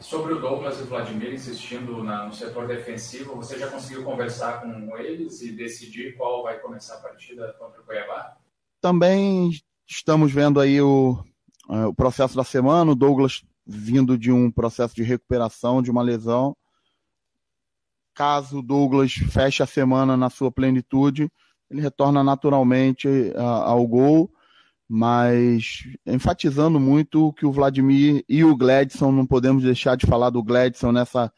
Sobre o Douglas e o Vladimir insistindo na, no setor defensivo, você já conseguiu conversar com eles e decidir qual vai começar a partida contra o Cuiabá?
Também estamos vendo aí o, é, o processo da semana, o Douglas vindo de um processo de recuperação de uma lesão. Caso o Douglas feche a semana na sua plenitude, ele retorna naturalmente uh, ao gol mas enfatizando muito que o Vladimir e o Gladson, não podemos deixar de falar do Gladson nessa,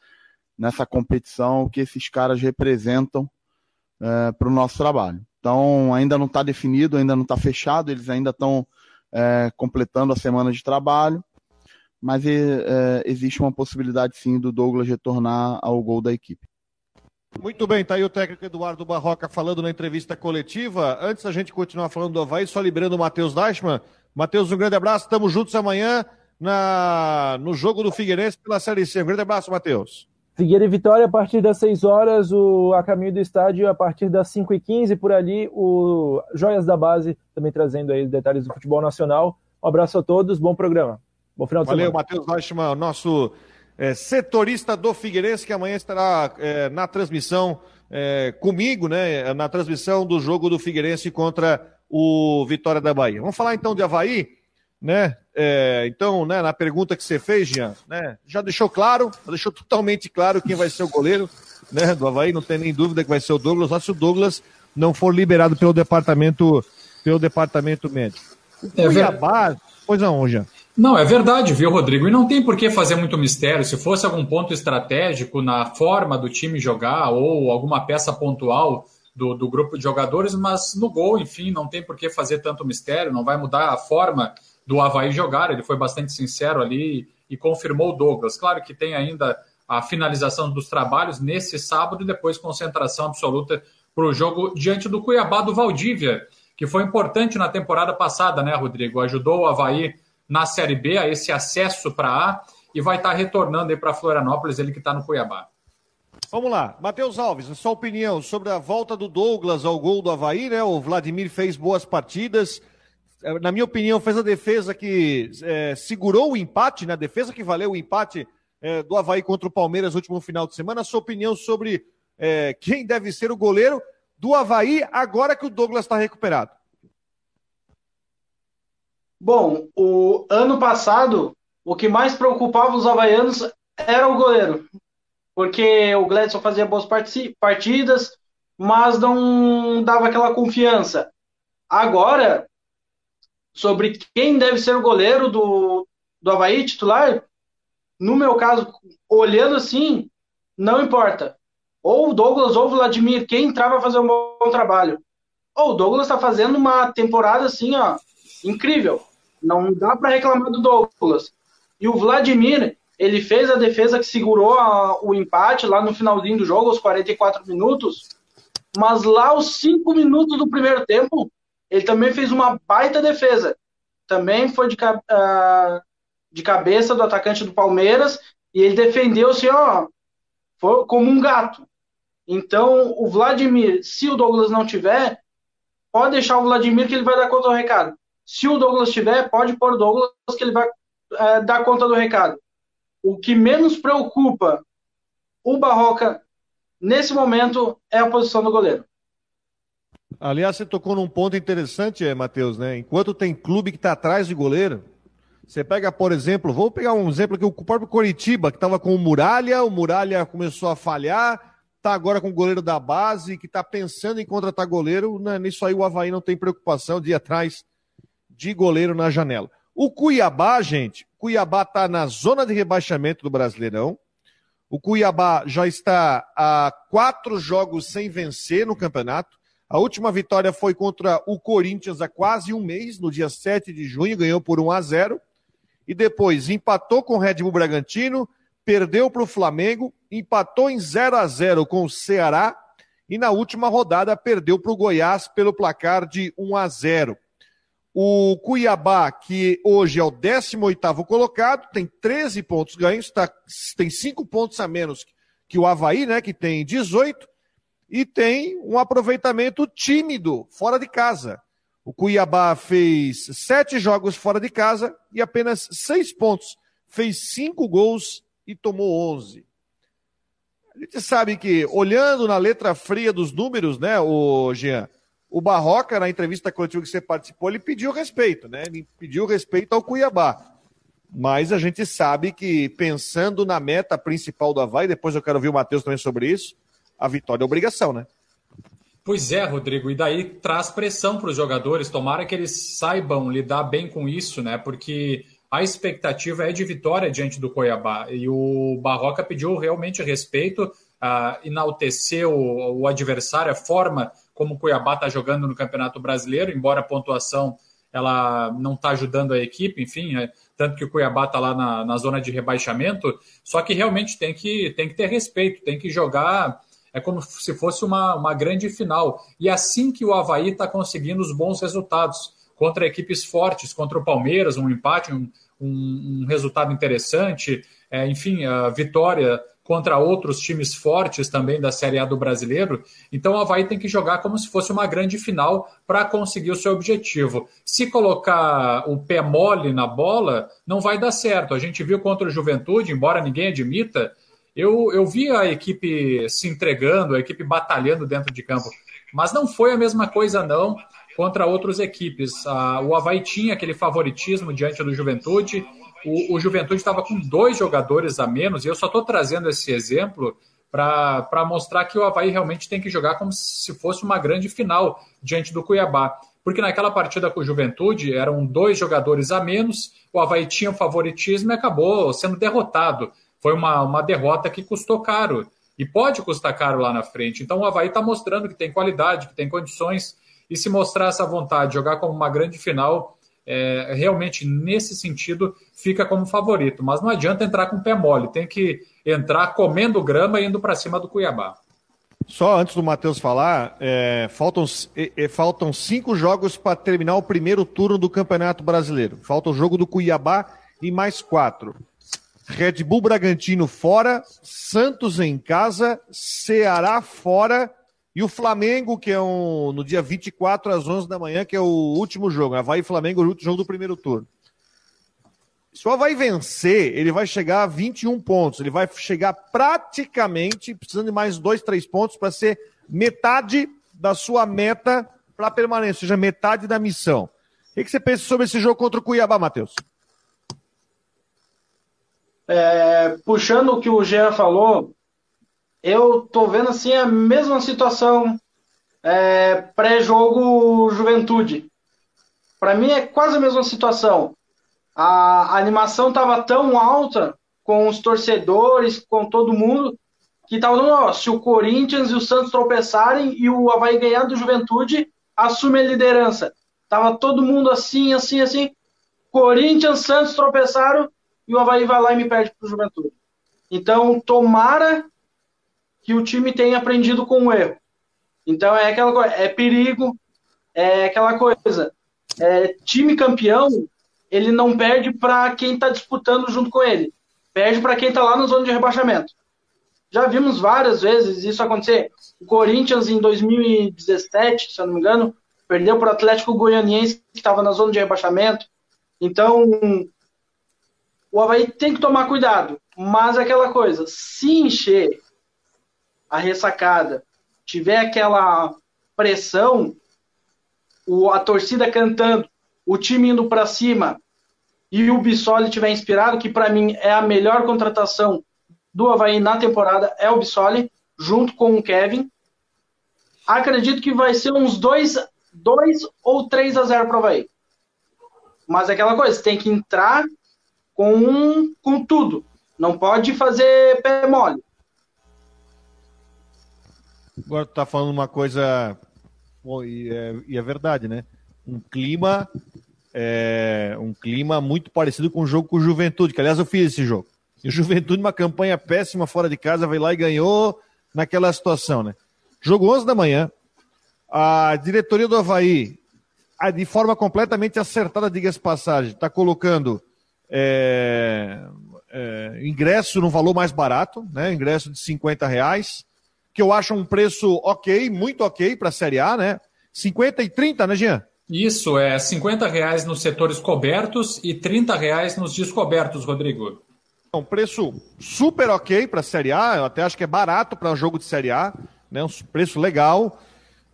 nessa competição, que esses caras representam é, para o nosso trabalho. Então, ainda não está definido, ainda não está fechado, eles ainda estão é, completando a semana de trabalho, mas é, existe uma possibilidade sim do Douglas retornar ao gol da equipe.
Muito bem, tá aí o técnico Eduardo Barroca falando na entrevista coletiva. Antes da gente continuar falando do Havaí, só liberando o Matheus Deichmann. Matheus, um grande abraço, estamos juntos amanhã na, no jogo do Figueirense pela Série C. Um grande abraço, Matheus.
Figueira e Vitória a partir das 6 horas, o a caminho do estádio a partir das 5 e 15 por ali, o Joias da Base também trazendo aí detalhes do futebol nacional. Um abraço a todos, bom programa. Bom final de
Valeu,
semana.
Valeu, Matheus Deichmann, nosso é, setorista do Figueirense, que amanhã estará é, na transmissão é, comigo, né? Na transmissão do jogo do Figueirense contra o Vitória da Bahia. Vamos falar então de Havaí, né? É, então, né, na pergunta que você fez, Jean, né? Já deixou claro, deixou totalmente claro quem vai ser o goleiro, né? Do Havaí, não tem nem dúvida que vai ser o Douglas, só se o Douglas não for liberado pelo departamento, pelo departamento médico.
É Cuiabá,
pois não, Jean.
Não, é verdade, viu, Rodrigo? E não tem por que fazer muito mistério. Se fosse algum ponto estratégico na forma do time jogar ou alguma peça pontual do, do grupo de jogadores, mas no gol, enfim, não tem por que fazer tanto mistério, não vai mudar a forma do Havaí jogar. Ele foi bastante sincero ali e confirmou o Douglas. Claro que tem ainda a finalização dos trabalhos nesse sábado e depois concentração absoluta para o jogo diante do Cuiabá do Valdívia, que foi importante na temporada passada, né, Rodrigo? Ajudou o Havaí na Série B, a esse acesso para A, e vai estar tá retornando aí para Florianópolis, ele que está no Cuiabá.
Vamos lá, Matheus Alves, a sua opinião sobre a volta do Douglas ao gol do Havaí, né? O Vladimir fez boas partidas. É, na minha opinião, fez a defesa que é, segurou o empate, né? A defesa que valeu o empate é, do Havaí contra o Palmeiras no último final de semana. A sua opinião sobre é, quem deve ser o goleiro do Havaí agora que o Douglas está recuperado.
Bom, o ano passado, o que mais preocupava os havaianos era o goleiro. Porque o Gladson fazia boas partidas, mas não dava aquela confiança. Agora, sobre quem deve ser o goleiro do, do Havaí titular, no meu caso, olhando assim, não importa. Ou o Douglas ou o Vladimir, quem entrar vai fazer um bom trabalho. Ou o Douglas está fazendo uma temporada assim, ó, incrível. Não dá para reclamar do Douglas. E o Vladimir, ele fez a defesa que segurou a, o empate lá no finalzinho do jogo, aos 44 minutos. Mas lá aos 5 minutos do primeiro tempo, ele também fez uma baita defesa. Também foi de, uh, de cabeça do atacante do Palmeiras e ele defendeu-se, ó, foi como um gato. Então, o Vladimir, se o Douglas não tiver, pode deixar o Vladimir que ele vai dar conta do recado. Se o Douglas tiver, pode pôr o Douglas que ele vai é, dar conta do recado. O que menos preocupa o Barroca nesse momento é a posição do goleiro.
Aliás, você tocou num ponto interessante, é, Matheus, né? Enquanto tem clube que está atrás de goleiro, você pega, por exemplo, vou pegar um exemplo aqui, o próprio Coritiba, que estava com o Muralha, o Muralha começou a falhar, está agora com o goleiro da base, que está pensando em contratar goleiro, né? nisso aí o Havaí não tem preocupação de ir atrás de goleiro na janela. O Cuiabá, gente, Cuiabá está na zona de rebaixamento do Brasileirão. O Cuiabá já está a quatro jogos sem vencer no campeonato. A última vitória foi contra o Corinthians há quase um mês, no dia 7 de junho, ganhou por 1 a 0 e depois empatou com o Red Bull Bragantino, perdeu para o Flamengo, empatou em 0 a 0 com o Ceará e na última rodada perdeu para o Goiás pelo placar de 1 a 0. O Cuiabá, que hoje é o 18º colocado, tem 13 pontos ganhos, tá, tem 5 pontos a menos que o Havaí, né, que tem 18, e tem um aproveitamento tímido, fora de casa. O Cuiabá fez sete jogos fora de casa e apenas seis pontos. Fez cinco gols e tomou onze. A gente sabe que, olhando na letra fria dos números, né, o Jean, o Barroca, na entrevista coletiva que você participou, ele pediu respeito, né? Ele pediu respeito ao Cuiabá. Mas a gente sabe que, pensando na meta principal do Havaí, depois eu quero ouvir o Matheus também sobre isso, a vitória é obrigação, né?
Pois é, Rodrigo, e daí traz pressão para os jogadores. Tomara que eles saibam lidar bem com isso, né? Porque a expectativa é de vitória diante do Cuiabá. E o Barroca pediu realmente respeito, uh, enalteceu o adversário, a forma como o Cuiabá está jogando no Campeonato Brasileiro, embora a pontuação ela não está ajudando a equipe, enfim, é, tanto que o Cuiabá está lá na, na zona de rebaixamento, só que realmente tem que, tem que ter respeito, tem que jogar, é como se fosse uma, uma grande final. E assim que o Havaí está conseguindo os bons resultados contra equipes fortes, contra o Palmeiras, um empate, um, um, um resultado interessante, é, enfim, a vitória contra outros times fortes também da Série A do brasileiro. Então o Havaí tem que jogar como se fosse uma grande final para conseguir o seu objetivo. Se colocar o pé mole na bola, não vai dar certo. A gente viu contra o Juventude, embora ninguém admita, eu, eu vi a equipe se entregando, a equipe batalhando dentro de campo. Mas não foi a mesma coisa, não, contra outras equipes. o Havaí tinha aquele favoritismo diante do Juventude o, o Juventude estava com dois jogadores a menos, e eu só estou trazendo esse exemplo para mostrar que o Havaí realmente tem que jogar como se fosse uma grande final diante do Cuiabá. Porque naquela partida com o Juventude eram dois jogadores a menos, o Havaí tinha o favoritismo e acabou sendo derrotado. Foi uma, uma derrota que custou caro. E pode custar caro lá na frente. Então o Havaí está mostrando que tem qualidade, que tem condições. E se mostrar essa vontade de jogar como uma grande final, é, realmente nesse sentido fica como favorito. Mas não adianta entrar com pé mole, tem que entrar comendo grama e indo para cima do Cuiabá.
Só antes do Matheus falar, é, faltam, é, faltam cinco jogos para terminar o primeiro turno do Campeonato Brasileiro. Falta o jogo do Cuiabá e mais quatro. Red Bull Bragantino fora, Santos em casa, Ceará fora e o Flamengo, que é um, no dia 24 às 11 da manhã, que é o último jogo. Havaí e Flamengo, o último jogo do primeiro turno. Se o Havaí vencer, ele vai chegar a 21 pontos. Ele vai chegar praticamente, precisando de mais dois, três pontos para ser metade da sua meta para permanência, ou seja, metade da missão. O que você pensa sobre esse jogo contra o Cuiabá, Matheus?
É, puxando o que o Jean falou, eu tô vendo assim a mesma situação é, pré-jogo Juventude. Para mim é quase a mesma situação. A, animação estava tão alta com os torcedores, com todo mundo, que tava dando, se o Corinthians e o Santos tropeçarem e o Havaí ganhar do Juventude, assume a liderança. Tava todo mundo assim, assim, assim. Corinthians, Santos tropeçaram e o Havaí vai lá e me perde pro Juventude. Então, tomara que o time tenha aprendido com o erro. Então, é aquela coisa, é perigo, é aquela coisa. É, time campeão, ele não perde para quem está disputando junto com ele. Perde para quem está lá na zona de rebaixamento. Já vimos várias vezes isso acontecer. O Corinthians, em 2017, se eu não me engano, perdeu para o Atlético Goianiense, que estava na zona de rebaixamento. Então, o Havaí tem que tomar cuidado. Mas aquela coisa, se encher a ressacada, tiver aquela pressão, o, a torcida cantando, o time indo para cima e o Bissoli tiver inspirado, que para mim é a melhor contratação do Havaí na temporada, é o Bissoli, junto com o Kevin. Acredito que vai ser uns 2 ou 3 a 0 para o Havaí. Mas é aquela coisa, tem que entrar com, com tudo. Não pode fazer pé mole.
Agora tu tá falando uma coisa. Bom, e, é, e é verdade, né? Um clima. É, um clima muito parecido com o jogo com o Juventude, que aliás eu fiz esse jogo. E o Juventude, uma campanha péssima fora de casa, vai lá e ganhou naquela situação, né? Jogo 11 da manhã, a diretoria do Havaí, de forma completamente acertada, diga-se passagem, está colocando é, é, ingresso no valor mais barato, né? Ingresso de 50 reais, que eu acho um preço ok, muito ok para a Série A, né? 50 e 30, né, Jean?
Isso, é 50 reais nos setores cobertos e 30 reais nos descobertos, Rodrigo.
É um preço super ok para a Série A, eu até acho que é barato para um jogo de Série A, né? um preço legal.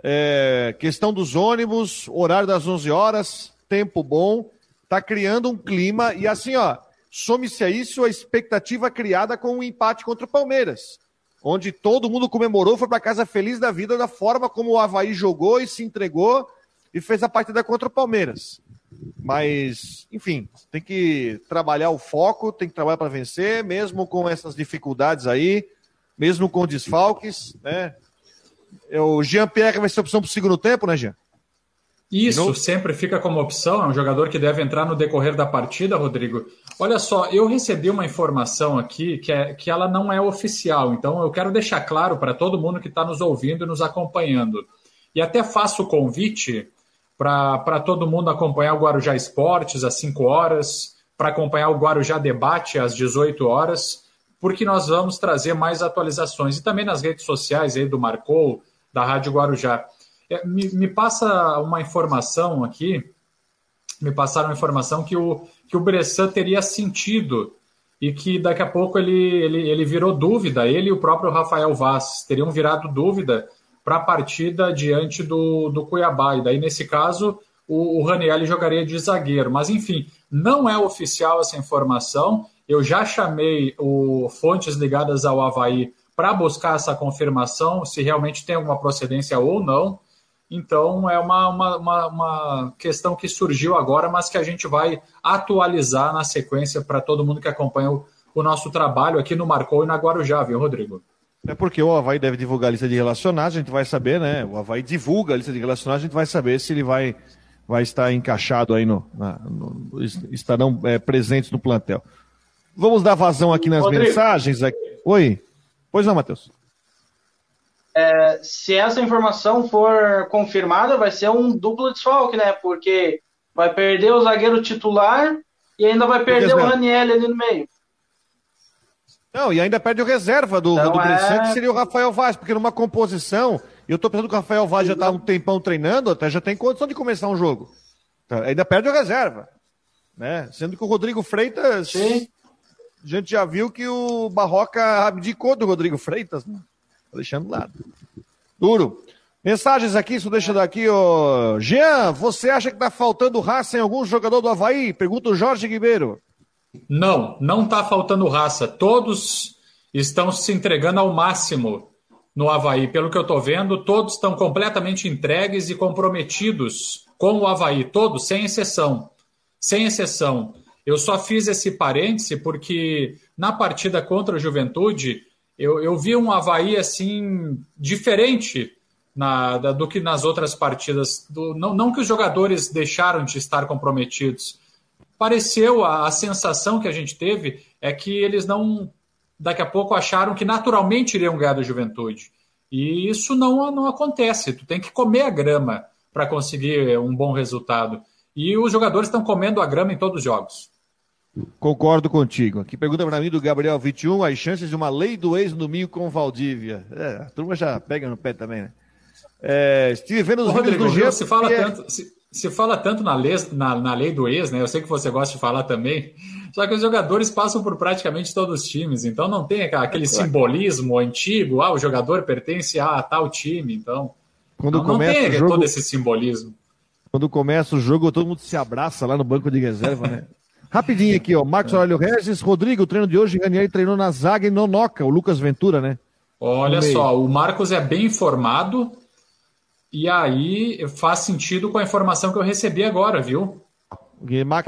É, questão dos ônibus, horário das 11 horas, tempo bom tá criando um clima e assim, ó, some-se a isso a expectativa criada com o um empate contra o Palmeiras, onde todo mundo comemorou, foi para casa feliz da vida da forma como o Havaí jogou e se entregou e fez a partida contra o Palmeiras. Mas, enfim, tem que trabalhar o foco, tem que trabalhar para vencer, mesmo com essas dificuldades aí, mesmo com desfalques, né? O Jean Pierre vai ser opção para o segundo tempo, né, Jean?
Isso sempre fica como opção, é um jogador que deve entrar no decorrer da partida, Rodrigo. Olha só, eu recebi uma informação aqui que, é, que ela não é oficial, então eu quero deixar claro para todo mundo que está nos ouvindo e nos acompanhando. E até faço o convite para todo mundo acompanhar o Guarujá Esportes às 5 horas, para acompanhar o Guarujá Debate às 18 horas, porque nós vamos trazer mais atualizações. E também nas redes sociais aí do Marcou, da Rádio Guarujá. É, me, me, passa uma informação aqui, me passaram uma informação que o, que o Bressan teria sentido e que daqui a pouco ele, ele, ele virou dúvida, ele e o próprio Rafael Vaz teriam virado dúvida para a partida diante do, do Cuiabá. E daí, nesse caso, o, o Raniel jogaria de zagueiro. Mas, enfim, não é oficial essa informação. Eu já chamei o fontes ligadas ao Havaí para buscar essa confirmação, se realmente tem alguma procedência ou não. Então, é uma, uma, uma, uma, questão que surgiu agora, mas que a gente vai atualizar na sequência para todo mundo que acompanha o, o, nosso trabalho aqui no Marcou e na Guarujá, viu, Rodrigo?
É porque o Havaí deve divulgar a lista de relacionados, a gente vai saber, né? O Havaí divulga a lista de relacionados, a gente vai saber se ele vai, vai estar encaixado aí no. Na, no estarão é, presentes no plantel. Vamos dar vazão aqui nas Rodrigo. mensagens. Aqui. Oi. Pois não, Matheus
é, se essa informação for confirmada, vai ser um duplo desfalque, né? Porque vai perder o zagueiro titular e ainda vai perder o Raniel ali no meio.
Não, e ainda perde o reserva do, então do é... que seria o Rafael Vaz, porque numa composição, e eu tô pensando que o Rafael Vaz já tá um tempão treinando, até já tem condição de começar um jogo. Então, ainda perde o reserva. Né? Sendo que o Rodrigo Freitas. Sim. A gente já viu que o Barroca abdicou do Rodrigo Freitas, né? Tá deixando de lado. Duro. Mensagens aqui, isso deixa daqui, ó. Jean, você acha que tá faltando raça em algum jogador do Havaí? Pergunta o Jorge Ribeiro.
Não, não tá faltando raça. Todos estão se entregando ao máximo no Havaí. Pelo que eu tô vendo, todos estão completamente entregues e comprometidos com o Havaí. Todos, sem exceção. Sem exceção. Eu só fiz esse parêntese porque na partida contra a Juventude, eu, eu vi um Havaí assim, diferente na, da, do que nas outras partidas. Do, não, não que os jogadores deixaram de estar comprometidos. Pareceu, a, a sensação que a gente teve é que eles não, daqui a pouco, acharam que naturalmente iriam ganhar da juventude. E isso não, não acontece. Tu tem que comer a grama para conseguir um bom resultado. E os jogadores estão comendo a grama em todos os jogos.
Concordo contigo. Aqui pergunta para mim do Gabriel 21 as chances de uma lei do ex no domingo com Valdívia. É, a turma já pega no pé também, né?
É, estive vendo os Ô, Rodrigo, do Gil, se fala é... tanto, se, se, fala tanto na lei, na, na lei do ex, né? Eu sei que você gosta de falar também. Só que os jogadores passam por praticamente todos os times, então não tem aquele é simbolismo antigo, ah, o jogador pertence a tal time, então
quando não, começa não tem
jogo, todo esse simbolismo.
Quando começa o jogo, todo mundo se abraça lá no banco de reserva, né? Rapidinho aqui, ó. Marcos Aurélio Regis, Rodrigo, o treino de hoje, Ranieri treinou na zaga e Nonoca, o Lucas Ventura, né?
Olha só, o Marcos é bem informado, e aí faz sentido com a informação que eu recebi agora, viu?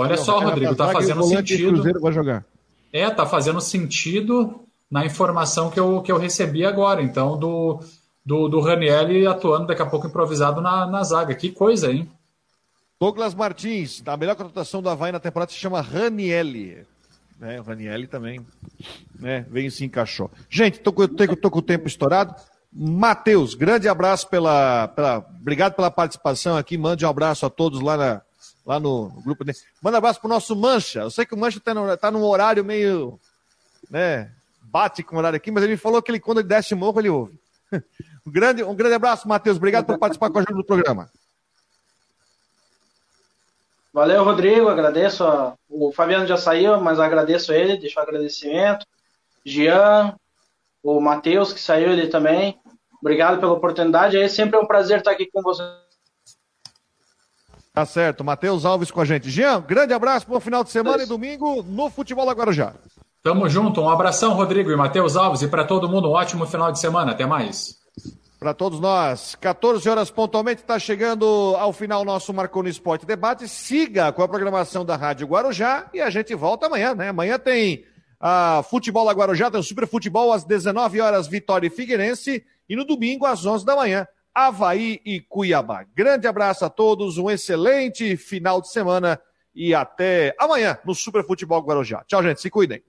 Olha só, Rodrigo, tá fazendo sentido.
vai jogar.
É, tá fazendo sentido na informação que eu, que eu recebi agora. Então, do, do, do Ranielli atuando daqui a pouco improvisado na, na zaga. Que coisa, hein?
Douglas Martins, a melhor contratação do Havaí na temporada se chama Ranielli. É, o Ranielli também né, veio e se encaixou. Gente, tô, tô, tô com o tempo estourado. Matheus, grande abraço pela, pela. Obrigado pela participação aqui. Mande um abraço a todos lá, na, lá no, grupo. Manda um abraço pro nosso Mancha. Eu sei que o Mancha tá, no, tá num horário meio. né? Bate com o horário aqui, mas ele falou que ele, quando ele desce morro, ele ouve. um, grande, um grande abraço, Matheus. Obrigado por participar com a gente do programa.
Valeu, Rodrigo. Agradeço. A... O Fabiano já saiu, mas agradeço ele, deixo o agradecimento. Jean, o Matheus, que saiu ele também. Obrigado pela oportunidade. É sempre um prazer estar aqui com você.
Tá certo. Matheus Alves com a gente. Jean, grande abraço, bom final de semana e domingo no Futebol Guarujá.
Tamo junto. Um abração, Rodrigo e Matheus Alves. E para todo mundo, um ótimo final de semana. Até mais.
Para todos nós, 14 horas pontualmente, está chegando ao final nosso Marcou no Esporte Debate. Siga com a programação da Rádio Guarujá e a gente volta amanhã, né? Amanhã tem a Futebol Guarujá, tem o Super Futebol às 19 horas, Vitória e Figueirense. E no domingo, às 11 da manhã, Havaí e Cuiabá. Grande abraço a todos, um excelente final de semana e até amanhã no Super Futebol Guarujá. Tchau, gente, se cuidem.